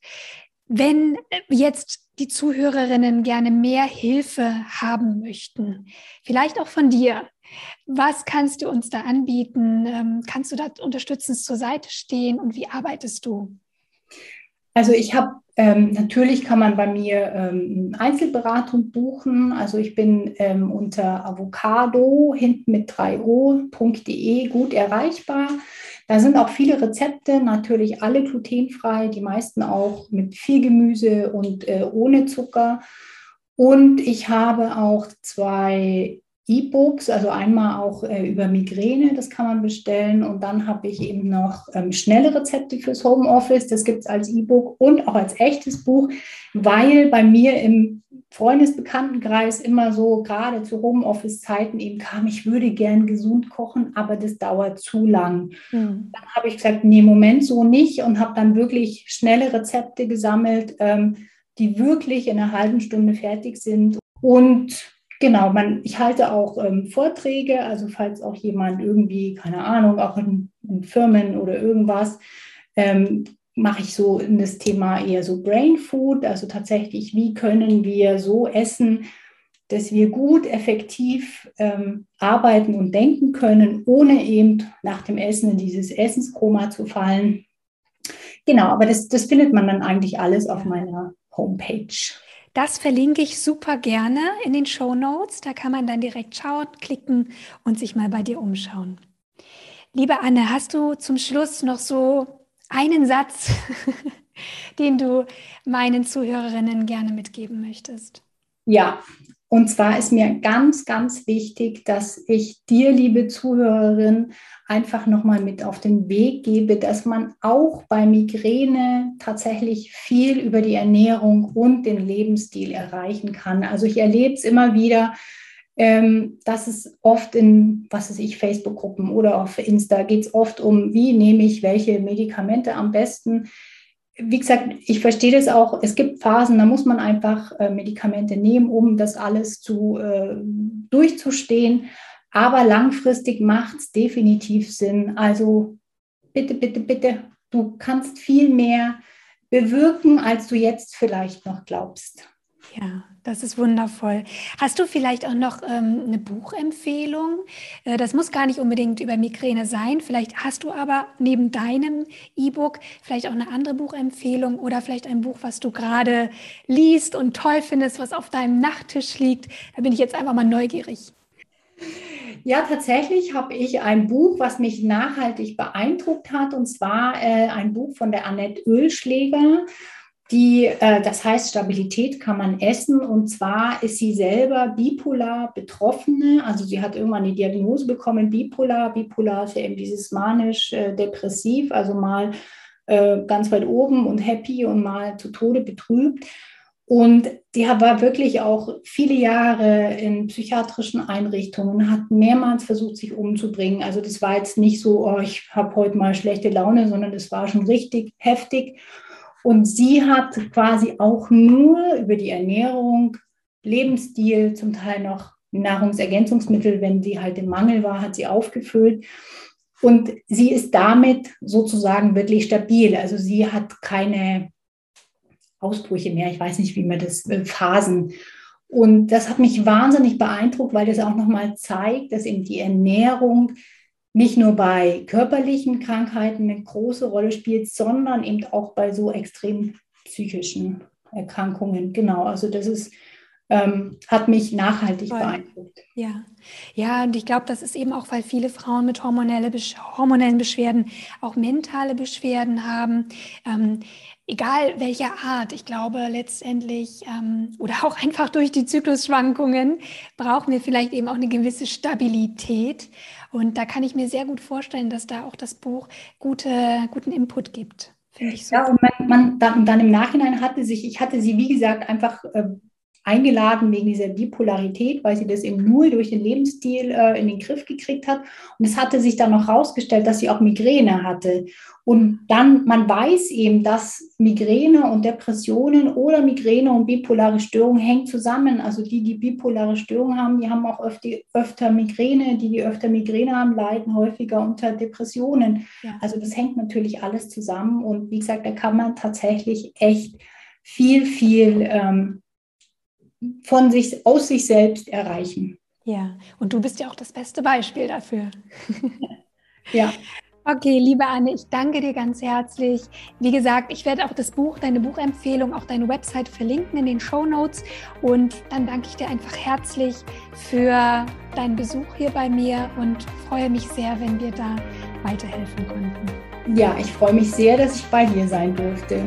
Wenn jetzt die Zuhörerinnen gerne mehr Hilfe haben möchten, vielleicht auch von dir, was kannst du uns da anbieten? Ähm, kannst du da unterstützend zur Seite stehen und wie arbeitest du? Also ich habe ähm, natürlich kann man bei mir ähm, Einzelberatung buchen. Also ich bin ähm, unter avocado hinten mit 3o.de gut erreichbar. Da sind auch viele Rezepte, natürlich alle glutenfrei, die meisten auch mit viel Gemüse und äh, ohne Zucker. Und ich habe auch zwei E-Books, also einmal auch äh, über Migräne, das kann man bestellen. Und dann habe ich eben noch ähm, schnelle Rezepte fürs Homeoffice, das gibt es als E-Book und auch als echtes Buch, weil bei mir im Freundesbekanntenkreis immer so, gerade zu Homeoffice-Zeiten eben kam, ich würde gern gesund kochen, aber das dauert zu lang. Mhm. Dann habe ich gesagt, nee, Moment so nicht und habe dann wirklich schnelle Rezepte gesammelt, ähm, die wirklich in einer halben Stunde fertig sind. Und Genau, man, ich halte auch ähm, Vorträge, also falls auch jemand irgendwie, keine Ahnung, auch in, in Firmen oder irgendwas, ähm, mache ich so in das Thema eher so Brain Food, also tatsächlich, wie können wir so essen, dass wir gut, effektiv ähm, arbeiten und denken können, ohne eben nach dem Essen in dieses Essenskoma zu fallen. Genau, aber das, das findet man dann eigentlich alles auf meiner Homepage. Das verlinke ich super gerne in den Show Notes. Da kann man dann direkt schauen, klicken und sich mal bei dir umschauen. Liebe Anne, hast du zum Schluss noch so einen Satz, [LAUGHS] den du meinen Zuhörerinnen gerne mitgeben möchtest? Ja, und zwar ist mir ganz, ganz wichtig, dass ich dir, liebe Zuhörerin, einfach nochmal mit auf den Weg gebe, dass man auch bei Migräne tatsächlich viel über die Ernährung und den Lebensstil erreichen kann. Also ich erlebe es immer wieder, ähm, dass es oft in, was weiß ich, Facebook-Gruppen oder auf Insta geht es oft um, wie nehme ich welche Medikamente am besten wie gesagt, ich verstehe das auch. Es gibt Phasen, da muss man einfach äh, Medikamente nehmen, um das alles zu, äh, durchzustehen. Aber langfristig macht es definitiv Sinn. Also bitte, bitte, bitte, du kannst viel mehr bewirken, als du jetzt vielleicht noch glaubst. Ja, das ist wundervoll. Hast du vielleicht auch noch ähm, eine Buchempfehlung? Äh, das muss gar nicht unbedingt über Migräne sein. Vielleicht hast du aber neben deinem E-Book vielleicht auch eine andere Buchempfehlung oder vielleicht ein Buch, was du gerade liest und toll findest, was auf deinem Nachttisch liegt. Da bin ich jetzt einfach mal neugierig. Ja, tatsächlich habe ich ein Buch, was mich nachhaltig beeindruckt hat, und zwar äh, ein Buch von der Annette Ölschläger. Die, äh, das heißt, Stabilität kann man essen. Und zwar ist sie selber bipolar Betroffene. Also sie hat irgendwann eine Diagnose bekommen, bipolar. Bipolar ist ja eben dieses manisch-depressiv, äh, also mal äh, ganz weit oben und happy und mal zu Tode betrübt. Und die war wirklich auch viele Jahre in psychiatrischen Einrichtungen, hat mehrmals versucht, sich umzubringen. Also das war jetzt nicht so, oh, ich habe heute mal schlechte Laune, sondern das war schon richtig heftig. Und sie hat quasi auch nur über die Ernährung, Lebensstil, zum Teil noch Nahrungsergänzungsmittel, wenn sie halt im Mangel war, hat sie aufgefüllt. Und sie ist damit sozusagen wirklich stabil. Also sie hat keine Ausbrüche mehr. Ich weiß nicht, wie man das, äh, Phasen. Und das hat mich wahnsinnig beeindruckt, weil das auch nochmal zeigt, dass eben die Ernährung nicht nur bei körperlichen Krankheiten eine große Rolle spielt, sondern eben auch bei so extrem psychischen Erkrankungen. Genau, also das ist ähm, hat mich nachhaltig Voll. beeindruckt. Ja, ja, und ich glaube, das ist eben auch, weil viele Frauen mit hormonelle, hormonellen Beschwerden auch mentale Beschwerden haben. Ähm, egal welcher Art, ich glaube letztendlich ähm, oder auch einfach durch die Zyklusschwankungen brauchen wir vielleicht eben auch eine gewisse Stabilität. Und da kann ich mir sehr gut vorstellen, dass da auch das Buch gute, guten Input gibt. Finde ich so. Ja, und man, man dann, dann, im Nachhinein hatte sich, ich hatte sie, wie gesagt, einfach äh, eingeladen wegen dieser Bipolarität, weil sie das eben nur durch den Lebensstil äh, in den Griff gekriegt hat. Und es hatte sich dann noch herausgestellt, dass sie auch Migräne hatte. Und dann, man weiß eben, dass Migräne und Depressionen oder Migräne und bipolare Störungen hängen zusammen. Also die, die bipolare Störungen haben, die haben auch öfter, öfter Migräne. Die, die öfter Migräne haben, leiden häufiger unter Depressionen. Ja. Also das hängt natürlich alles zusammen. Und wie gesagt, da kann man tatsächlich echt viel, viel ähm, von sich, aus sich selbst erreichen. Ja, und du bist ja auch das beste Beispiel dafür. [LAUGHS] ja. Okay, liebe Anne, ich danke dir ganz herzlich. Wie gesagt, ich werde auch das Buch, deine Buchempfehlung, auch deine Website verlinken in den Show Notes. Und dann danke ich dir einfach herzlich für deinen Besuch hier bei mir und freue mich sehr, wenn wir da weiterhelfen konnten. Ja, ich freue mich sehr, dass ich bei dir sein durfte.